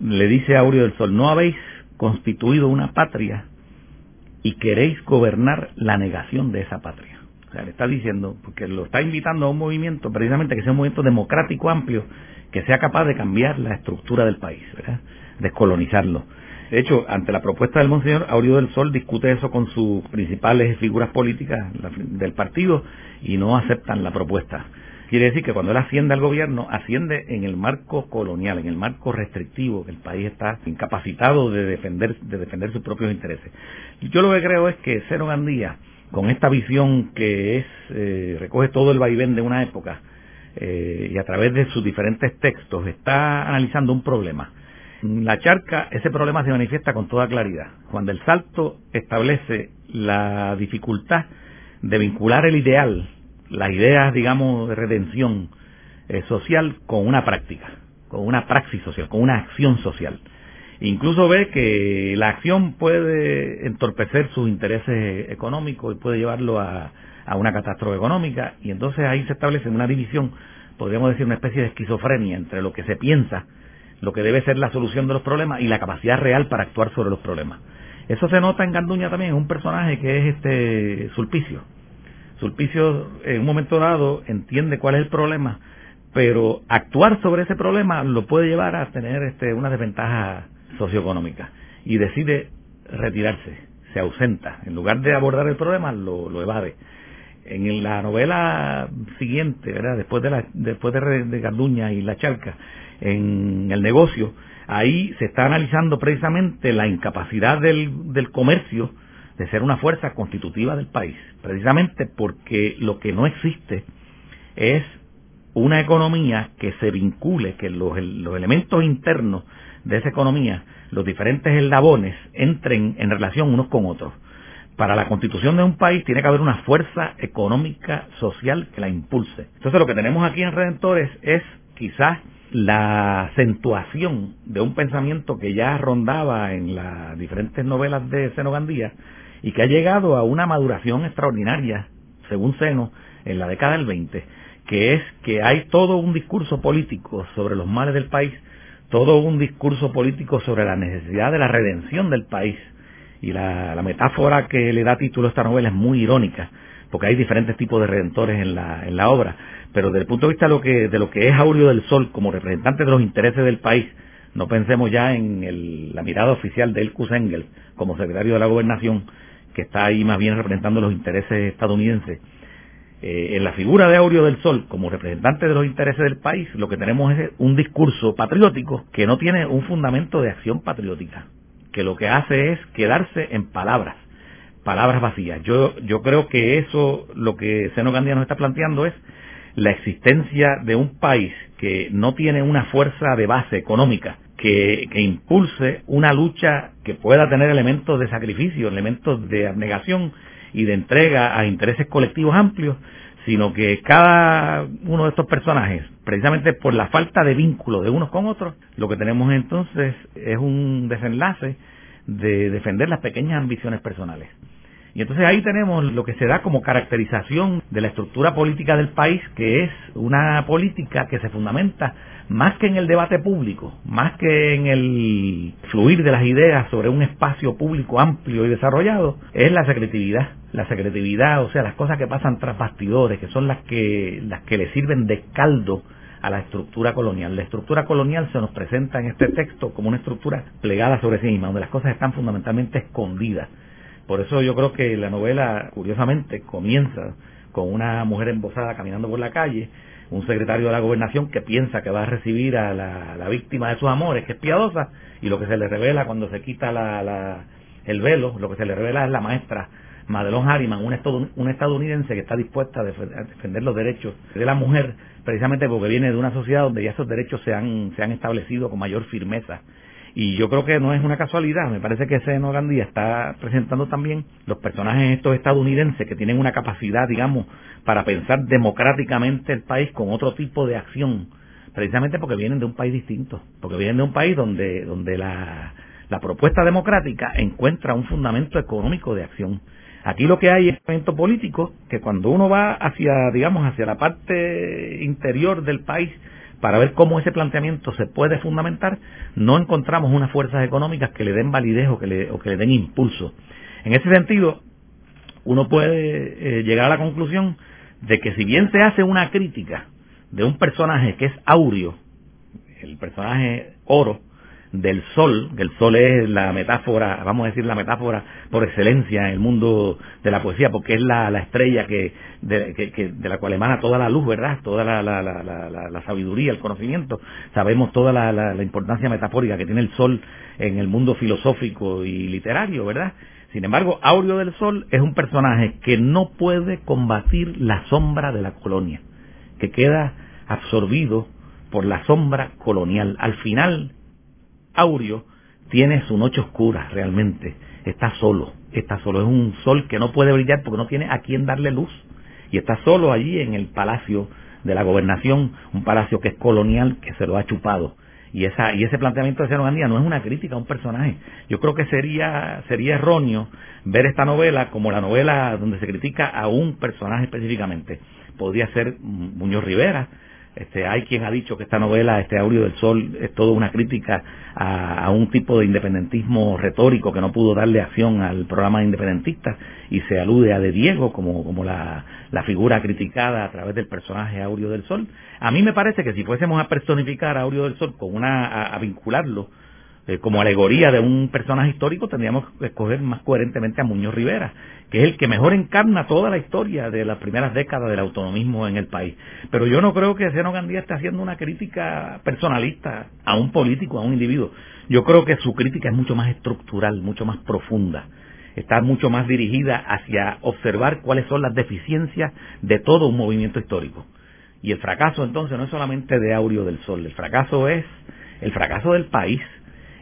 le dice a Aurio del Sol, no habéis constituido una patria y queréis gobernar la negación de esa patria. O sea, le está diciendo, porque lo está invitando a un movimiento, precisamente que sea un movimiento democrático amplio, que sea capaz de cambiar la estructura del país, ¿verdad? descolonizarlo. De hecho, ante la propuesta del Monseñor, Aurelio del Sol discute eso con sus principales figuras políticas del partido y no aceptan la propuesta. Quiere decir que cuando él asciende al gobierno, asciende en el marco colonial, en el marco restrictivo, que el país está incapacitado de defender, de defender sus propios intereses. Yo lo que creo es que Cero Gandía, con esta visión que es, eh, recoge todo el vaivén de una época, eh, y a través de sus diferentes textos está analizando un problema. En la charca ese problema se manifiesta con toda claridad. Cuando el salto establece la dificultad de vincular el ideal, las ideas, digamos, de redención eh, social con una práctica, con una praxis social, con una acción social. Incluso ve que la acción puede entorpecer sus intereses económicos y puede llevarlo a, a una catástrofe económica y entonces ahí se establece una división, podríamos decir una especie de esquizofrenia entre lo que se piensa, lo que debe ser la solución de los problemas y la capacidad real para actuar sobre los problemas. Eso se nota en Ganduña también, un personaje que es este Sulpicio. Sulpicio en un momento dado entiende cuál es el problema, pero actuar sobre ese problema lo puede llevar a tener este, una desventaja socioeconómica y decide retirarse, se ausenta. En lugar de abordar el problema, lo, evade. En la novela siguiente, ¿verdad? después de, la, después de, de y La Charca, en el negocio, ahí se está analizando precisamente la incapacidad del, del comercio de ser una fuerza constitutiva del país, precisamente porque lo que no existe es una economía que se vincule, que los, los elementos internos de esa economía, los diferentes eslabones, entren en relación unos con otros. Para la constitución de un país tiene que haber una fuerza económica, social que la impulse. Entonces lo que tenemos aquí en Redentores es quizás la acentuación de un pensamiento que ya rondaba en las diferentes novelas de Seno Gandía y que ha llegado a una maduración extraordinaria, según Seno, en la década del 20, que es que hay todo un discurso político sobre los males del país todo un discurso político sobre la necesidad de la redención del país. Y la, metáfora que le da título a esta novela es muy irónica, porque hay diferentes tipos de redentores en la, en la obra. Pero desde el punto de vista de lo que, de lo que es Aurelio del Sol como representante de los intereses del país, no pensemos ya en la mirada oficial de Elkus Engel como secretario de la gobernación, que está ahí más bien representando los intereses estadounidenses, eh, en la figura de Aureo del Sol como representante de los intereses del país, lo que tenemos es un discurso patriótico que no tiene un fundamento de acción patriótica, que lo que hace es quedarse en palabras, palabras vacías. Yo, yo creo que eso, lo que Seno Gandía nos está planteando es la existencia de un país que no tiene una fuerza de base económica que, que, impulse una lucha que pueda tener elementos de sacrificio, elementos de abnegación y de entrega a intereses colectivos amplios, sino que cada uno de estos personajes, precisamente por la falta de vínculo de unos con otros, lo que tenemos entonces es un desenlace de defender las pequeñas ambiciones personales. Y entonces ahí tenemos lo que se da como caracterización de la estructura política del país, que es una política que se fundamenta más que en el debate público, más que en el fluir de las ideas sobre un espacio público amplio y desarrollado, es la secretividad. La secretividad, o sea, las cosas que pasan tras bastidores, que son las que, las que le sirven de caldo a la estructura colonial. La estructura colonial se nos presenta en este texto como una estructura plegada sobre sí misma, donde las cosas están fundamentalmente escondidas. Por eso yo creo que la novela, curiosamente, comienza con una mujer embosada caminando por la calle, un secretario de la gobernación que piensa que va a recibir a la, víctima de sus amores, que es piadosa, y lo que se le revela cuando se quita la, el velo, lo que se le revela es la maestra Madelon Harriman, una estadounidense que está dispuesta a defender los derechos de la mujer, precisamente porque viene de una sociedad donde ya esos derechos se han establecido con mayor firmeza y yo creo que no es una casualidad, me parece que Seno Gandía está presentando también los personajes estos estadounidenses que tienen una capacidad, digamos, para pensar democráticamente el país con otro tipo de acción, precisamente porque vienen de un país distinto, porque vienen de un país donde, donde la, la propuesta democrática encuentra un fundamento económico de acción. Aquí lo que hay es fundamento político que cuando uno va hacia, digamos, hacia la parte interior del país, para ver cómo ese planteamiento se puede fundamentar, no encontramos unas fuerzas económicas que le den validez o que le, den impulso. En ese sentido, uno puede eh, llegar a la conclusión de que si bien se hace una crítica de un personaje que es Aureo, el personaje oro, del sol, que el sol es la metáfora, vamos a decir la metáfora por excelencia en el mundo de la poesía, porque es la, estrella que de, la cual emana toda la luz, ¿verdad? Toda la, la sabiduría, el conocimiento. Sabemos toda la, importancia metafórica que tiene el sol en el mundo filosófico y literario, ¿verdad? Sin embargo, Aureo del Sol es un personaje que no puede combatir la sombra de la colonia, que queda absorbido por la sombra colonial. Al final, Aureo tiene su noche oscura realmente, está solo, está solo, es un sol que no puede brillar porque no tiene a quién darle luz y está solo allí en el palacio de la gobernación, un palacio que es colonial que se lo ha chupado. Y, esa, y ese planteamiento de Cero Gandía no es una crítica a un personaje. Yo creo que sería, sería erróneo ver esta novela como la novela donde se critica a un personaje específicamente. Podría ser Muñoz Rivera, este, hay quien ha dicho que esta novela, este Aureo del Sol, es toda una crítica a, un tipo de independentismo retórico que no pudo darle acción al programa independentista y se alude a De Diego como, como la, figura criticada a través del personaje Aureo del Sol. A mí me parece que si fuésemos a personificar a Aureo del Sol con una, a vincularlo eh, como alegoría de un personaje histórico, tendríamos que escoger más coherentemente a Muñoz Rivera, que es el que mejor encarna toda la historia de las primeras décadas del autonomismo en el país. Pero yo no creo que Seno Gandía esté haciendo una crítica personalista a un político, a un individuo. Yo creo que su crítica es mucho más estructural, mucho más profunda. Está mucho más dirigida hacia observar cuáles son las deficiencias de todo un movimiento histórico. Y el fracaso entonces no es solamente de Aureo del Sol, el fracaso es el fracaso del país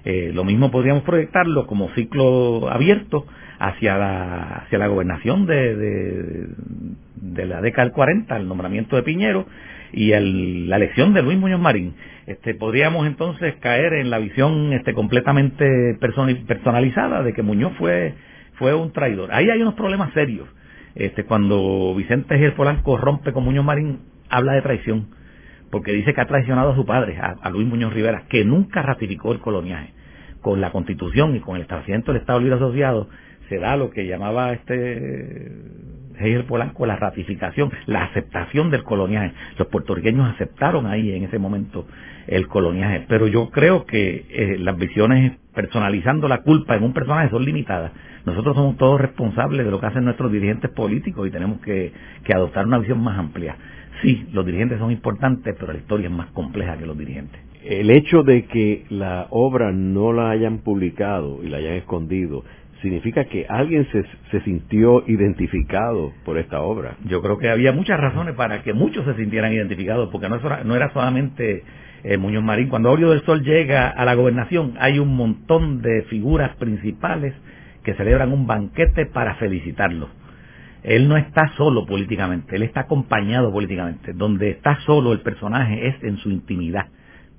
eh, lo mismo podríamos proyectarlo como ciclo abierto hacia la, hacia la gobernación de, de, la década del 40, el nombramiento de Piñero y la elección de Luis Muñoz Marín. Este, podríamos entonces caer en la visión este, completamente personalizada de que Muñoz fue, fue un traidor. Ahí hay unos problemas serios. Este, cuando Vicente Gil Polanco rompe con Muñoz Marín, habla de traición, porque dice que ha traicionado a su padre, a Luis Muñoz Rivera, que nunca ratificó el coloniaje con la Constitución y con el establecimiento del Estado Libre Asociado, se da lo que llamaba este Hegel Polanco la ratificación, la aceptación del coloniaje. Los puertorriqueños aceptaron ahí en ese momento el coloniaje, pero yo creo que eh, las visiones personalizando la culpa en un personaje son limitadas. Nosotros somos todos responsables de lo que hacen nuestros dirigentes políticos y tenemos que adoptar una visión más amplia. Sí, los dirigentes son importantes, pero la historia es más compleja que los dirigentes el hecho de que la obra no la hayan publicado y la hayan escondido significa que alguien se, se, sintió identificado por esta obra. Yo creo que había muchas razones para que muchos se sintieran identificados, porque no, no era solamente eh, Muñoz Marín. Cuando Aureo del Sol llega a la gobernación, hay un montón de figuras principales que celebran un banquete para felicitarlo. Él no está solo políticamente, él está acompañado políticamente. Donde está solo el personaje es en su intimidad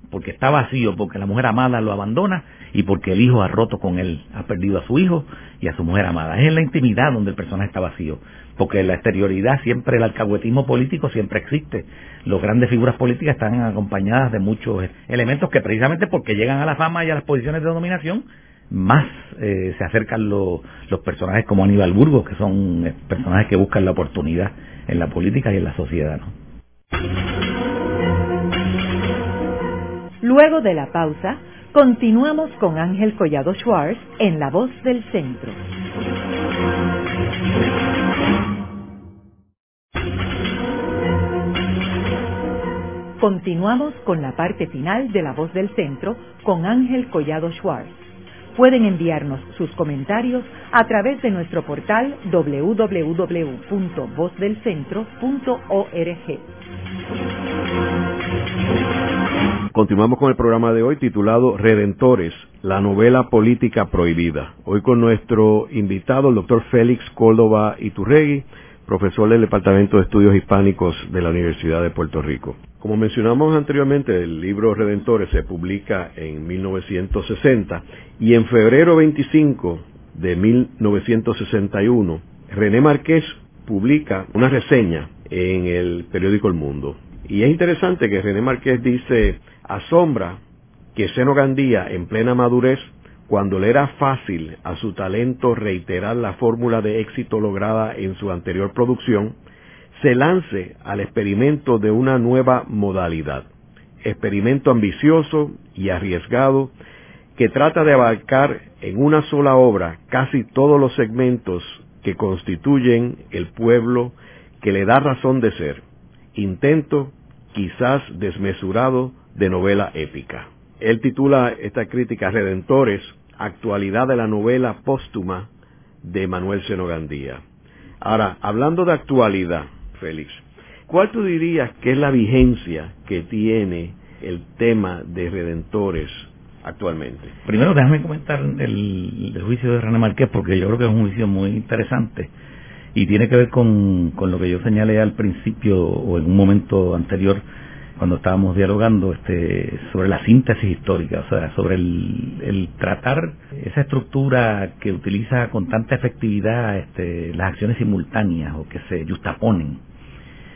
porque está vacío, porque la mujer amada lo abandona y porque el hijo ha roto con él, ha perdido a su hijo y a su mujer amada. Es en la intimidad donde el personaje está vacío, porque en la exterioridad siempre el alcahuetismo político siempre existe. Las grandes figuras políticas están acompañadas de muchos elementos que precisamente porque llegan a la fama y a las posiciones de dominación, más eh, se acercan los personajes como Aníbal Burgos, que son eh, personajes que buscan la oportunidad en la política y en la sociedad. ¿no? Luego de la pausa, continuamos con Ángel Collado Schwartz en La Voz del Centro. Continuamos con la parte final de La Voz del Centro con Ángel Collado Schwartz. Pueden enviarnos sus comentarios a través de nuestro portal www.vozdelcentro.org. Continuamos con el programa de hoy titulado Redentores, la novela política prohibida. Hoy con nuestro invitado, el doctor Félix Córdoba Iturregui, profesor del Departamento de Estudios Hispánicos de la Universidad de Puerto Rico. Como mencionamos anteriormente, el libro Redentores se publica en 1960 y en febrero 25 de 1961, René Márquez publica una reseña en el periódico El Mundo. Y es interesante que René Marqués dice, asombra que Seno Gandía, en plena madurez, cuando le era fácil a su talento reiterar la fórmula de éxito lograda en su anterior producción, se lance al experimento de una nueva modalidad, experimento ambicioso y arriesgado que trata de abarcar en una sola obra casi todos los segmentos que constituyen el pueblo que le da razón de ser, intento quizás desmesurado de novela épica. Él titula esta crítica Redentores, actualidad de la novela póstuma de Manuel Senogandía. Ahora, hablando de actualidad, Félix, ¿cuál tú dirías que es la vigencia que tiene el tema de Redentores actualmente? Primero, déjame comentar el, juicio de René Marqués, porque yo creo que es un juicio muy interesante y tiene que ver con, con lo que yo señalé al principio o en un momento anterior cuando estábamos dialogando este, sobre la síntesis histórica, o sea, sobre el, tratar esa estructura que utiliza con tanta efectividad este, las acciones simultáneas o que se justaponen,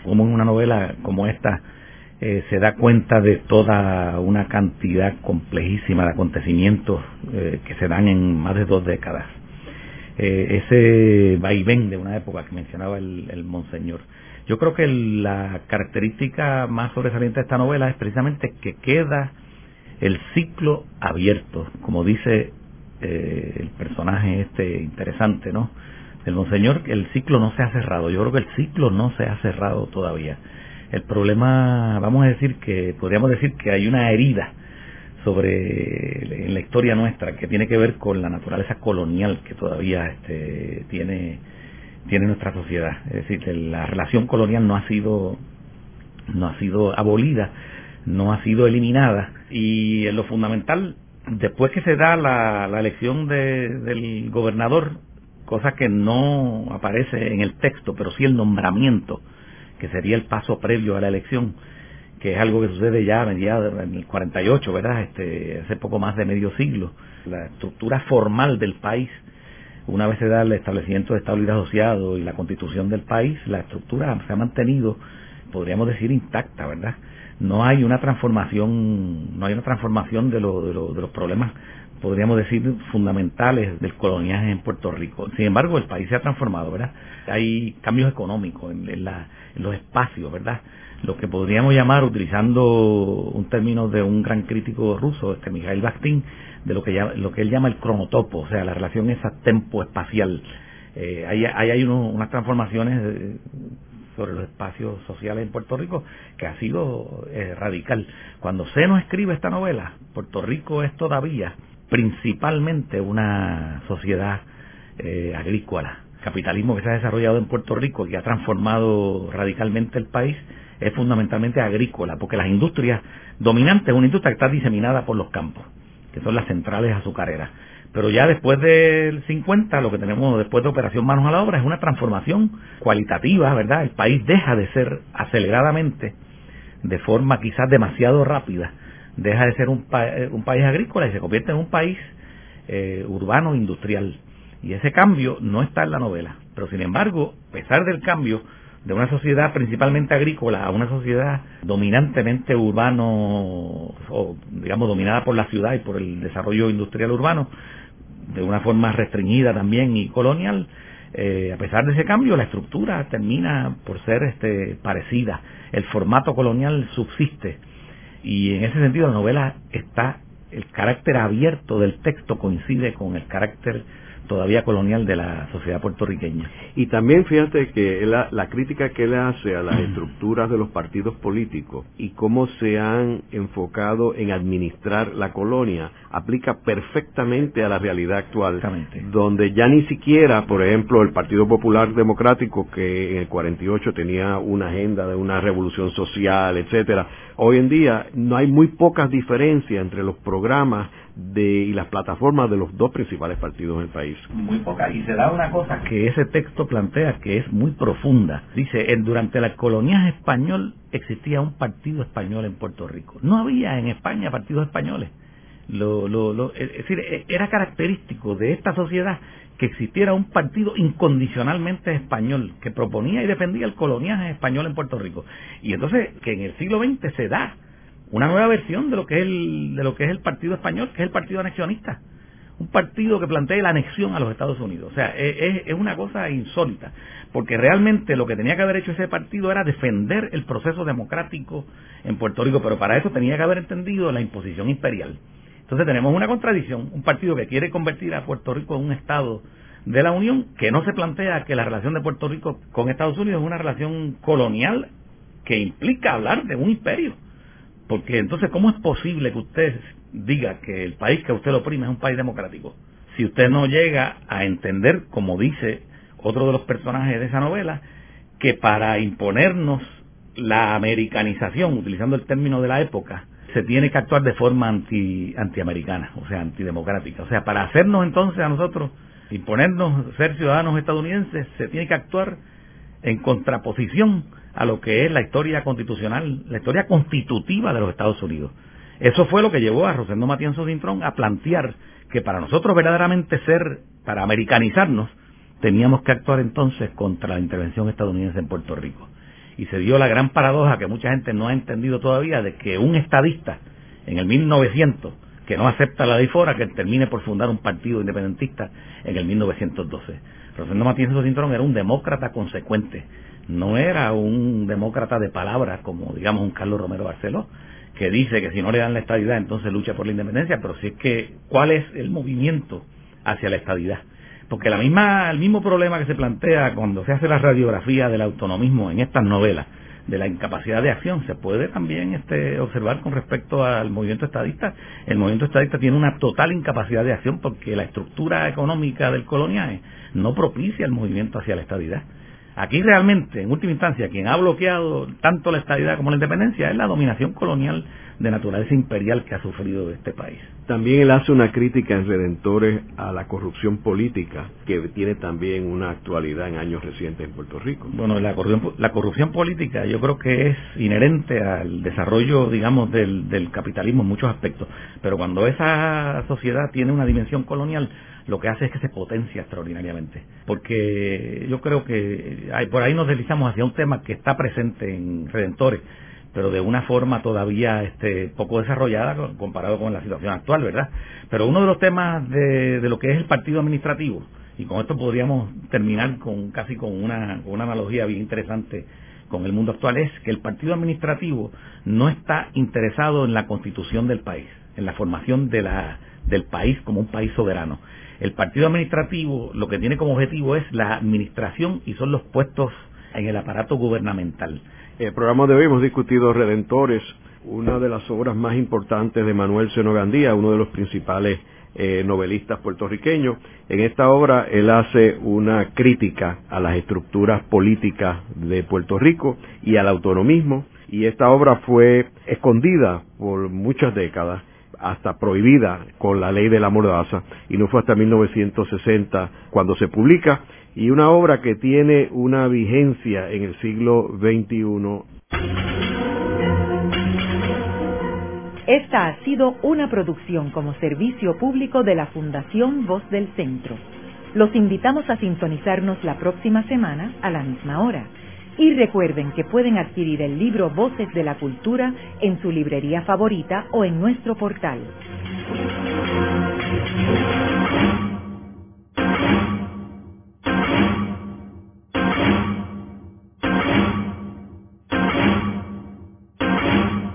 como en una novela como esta eh, se da cuenta de toda una cantidad complejísima de acontecimientos eh, que se dan en más de dos décadas. Eh, ese vaivén de una época que mencionaba el, monseñor yo creo que la característica más sobresaliente de esta novela es precisamente que queda el ciclo abierto, como dice eh, el personaje este interesante, ¿no? El monseñor, el ciclo no se ha cerrado. Yo creo que el ciclo no se ha cerrado todavía. El problema, vamos a decir que, podríamos decir que hay una herida sobre en la historia nuestra que tiene que ver con la naturaleza colonial que todavía este, tiene tiene nuestra sociedad. Es decir, la relación colonial no ha sido no ha sido abolida, no ha sido eliminada y en lo fundamental, después que se da la, la elección del gobernador, cosa que no aparece en el texto, pero sí el nombramiento, que sería el paso previo a la elección, que es algo que sucede ya en el 48, ¿verdad? Este, hace poco más de medio siglo. La estructura formal del país una vez se da el establecimiento de estabilidad asociado y la constitución del país, la estructura se ha mantenido, podríamos decir, intacta, ¿verdad? No hay una transformación, no hay una transformación de, de, los problemas, podríamos decir, fundamentales del coloniaje en Puerto Rico. Sin embargo, el país se ha transformado, ¿verdad? Hay cambios económicos en, los espacios, ¿verdad? Lo que podríamos llamar, utilizando un término de un gran crítico ruso, este Mikhail Bakhtin, de lo que, lo que él llama el cronotopo, o sea, la relación esa tempo-espacial. Eh, ahí, hay unas transformaciones eh, sobre los espacios sociales en Puerto Rico que ha sido eh, radical. Cuando Seno escribe esta novela, Puerto Rico es todavía principalmente una sociedad eh, agrícola. capitalismo que se ha desarrollado en Puerto Rico que ha transformado radicalmente el país es fundamentalmente agrícola, porque las industrias dominantes es una industria que está diseminada por los campos que son las centrales azucareras. Pero ya después del 50, lo que tenemos después de Operación Manos a la Obra es una transformación cualitativa, ¿verdad? El país deja de ser aceleradamente, de forma quizás demasiado rápida, deja de ser un, un país agrícola y se convierte en un país eh, urbano industrial. Y ese cambio no está en la novela. Pero sin embargo, a pesar del cambio, de una sociedad principalmente agrícola a una sociedad dominantemente urbano o digamos dominada por la ciudad y por el desarrollo industrial urbano de una forma restringida también y colonial eh, a pesar de ese cambio la estructura termina por ser este parecida el formato colonial subsiste y en ese sentido la novela está el carácter abierto del texto coincide con el carácter todavía colonial de la sociedad puertorriqueña. Y también fíjate que la, la crítica que él hace a las estructuras de los partidos políticos y cómo se han enfocado en administrar la colonia aplica perfectamente a la realidad actual, donde ya ni siquiera, por ejemplo, el Partido Popular Democrático que en el 48 tenía una agenda de una revolución social, etcétera, hoy en día no hay muy pocas diferencias entre los programas de, y las plataformas de los dos principales partidos en el país. Muy poca. Y se da una cosa que ese texto plantea que es muy profunda. Dice, durante la coloniaje español existía un partido español en Puerto Rico. No había en España partidos españoles. Lo, lo, es decir, e, era característico de esta sociedad que existiera un partido incondicionalmente español que proponía y defendía el coloniaje español en Puerto Rico. Y entonces que en el siglo XX se da una nueva versión de lo que es el, de lo que es el partido español, que es el partido anexionista. Un partido que plantea la anexión a los Estados Unidos. O sea, es, es una cosa insólita, porque realmente lo que tenía que haber hecho ese partido era defender el proceso democrático en Puerto Rico, pero para eso tenía que haber entendido la imposición imperial. Entonces tenemos una contradicción, un partido que quiere convertir a Puerto Rico en un Estado de la Unión, que no se plantea que la relación de Puerto Rico con Estados Unidos es una relación colonial que implica hablar de un imperio. Porque entonces, ¿cómo es posible que usted diga que el país que usted lo oprime es un país democrático? Si usted no llega a entender, como dice otro de los personajes de esa novela, que para imponernos la americanización, utilizando el término de la época, se tiene que actuar de forma anti, antiamericana, o sea, antidemocrática. O sea, para hacernos entonces a nosotros, imponernos ser ciudadanos estadounidenses, se tiene que actuar en contraposición a lo que es la historia constitucional, la historia constitutiva de los Estados Unidos. Eso fue lo que llevó a Rosendo Matienzo Cintrón a plantear que para nosotros verdaderamente ser, para americanizarnos, teníamos que actuar entonces contra la intervención estadounidense en Puerto Rico y se dio la gran paradoja que mucha gente no ha entendido todavía de que un estadista en el 1900 que no acepta la ley fora que termine por fundar un partido independentista en el 1912. Rosendo Martínez Cintrón era un demócrata consecuente, no era un demócrata de palabras como digamos un Carlos Romero Barceló, que dice que si no le dan la estadidad entonces lucha por la independencia, pero si es que, ¿cuál es el movimiento hacia la estadidad? Porque la misma, el mismo problema que se plantea cuando se hace la radiografía del autonomismo en estas novelas, de la incapacidad de acción, se puede también este, observar con respecto al movimiento estadista. El movimiento estadista tiene una total incapacidad de acción porque la estructura económica del coloniaje no propicia el movimiento hacia la estadidad. Aquí realmente, en última instancia, quien ha bloqueado tanto la estadidad como la independencia es la dominación colonial de naturaleza imperial que ha sufrido este país. También él hace una crítica en Redentores a la corrupción política, que tiene también una actualidad en años recientes en Puerto Rico. Bueno, la corrupción, la corrupción política yo creo que es inherente al desarrollo, digamos, del, del capitalismo en muchos aspectos, pero cuando esa sociedad tiene una dimensión colonial, lo que hace es que se potencia extraordinariamente. Porque yo creo que por ahí nos deslizamos hacia un tema que está presente en Redentores, pero de una forma todavía este, poco desarrollada comparado con la situación actual, ¿verdad? Pero uno de los temas de, lo que es el partido administrativo, y con esto podríamos terminar con casi con una, una analogía bien interesante con el mundo actual, es que el partido administrativo no está interesado en la constitución del país, en la formación de la, del país como un país soberano. El partido administrativo lo que tiene como objetivo es la administración y son los puestos en el aparato gubernamental. En el programa de hoy hemos discutido Redentores, una de las obras más importantes de Manuel Seno Gandía, uno de los principales eh, novelistas puertorriqueños. En esta obra él hace una crítica a las estructuras políticas de Puerto Rico y al autonomismo y esta obra fue escondida por muchas décadas hasta prohibida con la ley de la mordaza y no fue hasta 1960 cuando se publica y una obra que tiene una vigencia en el siglo XXI. Esta ha sido una producción como servicio público de la Fundación Voz del Centro. Los invitamos a sintonizarnos la próxima semana a la misma hora. Y recuerden que pueden adquirir el libro Voces de la Cultura en su librería favorita o en nuestro portal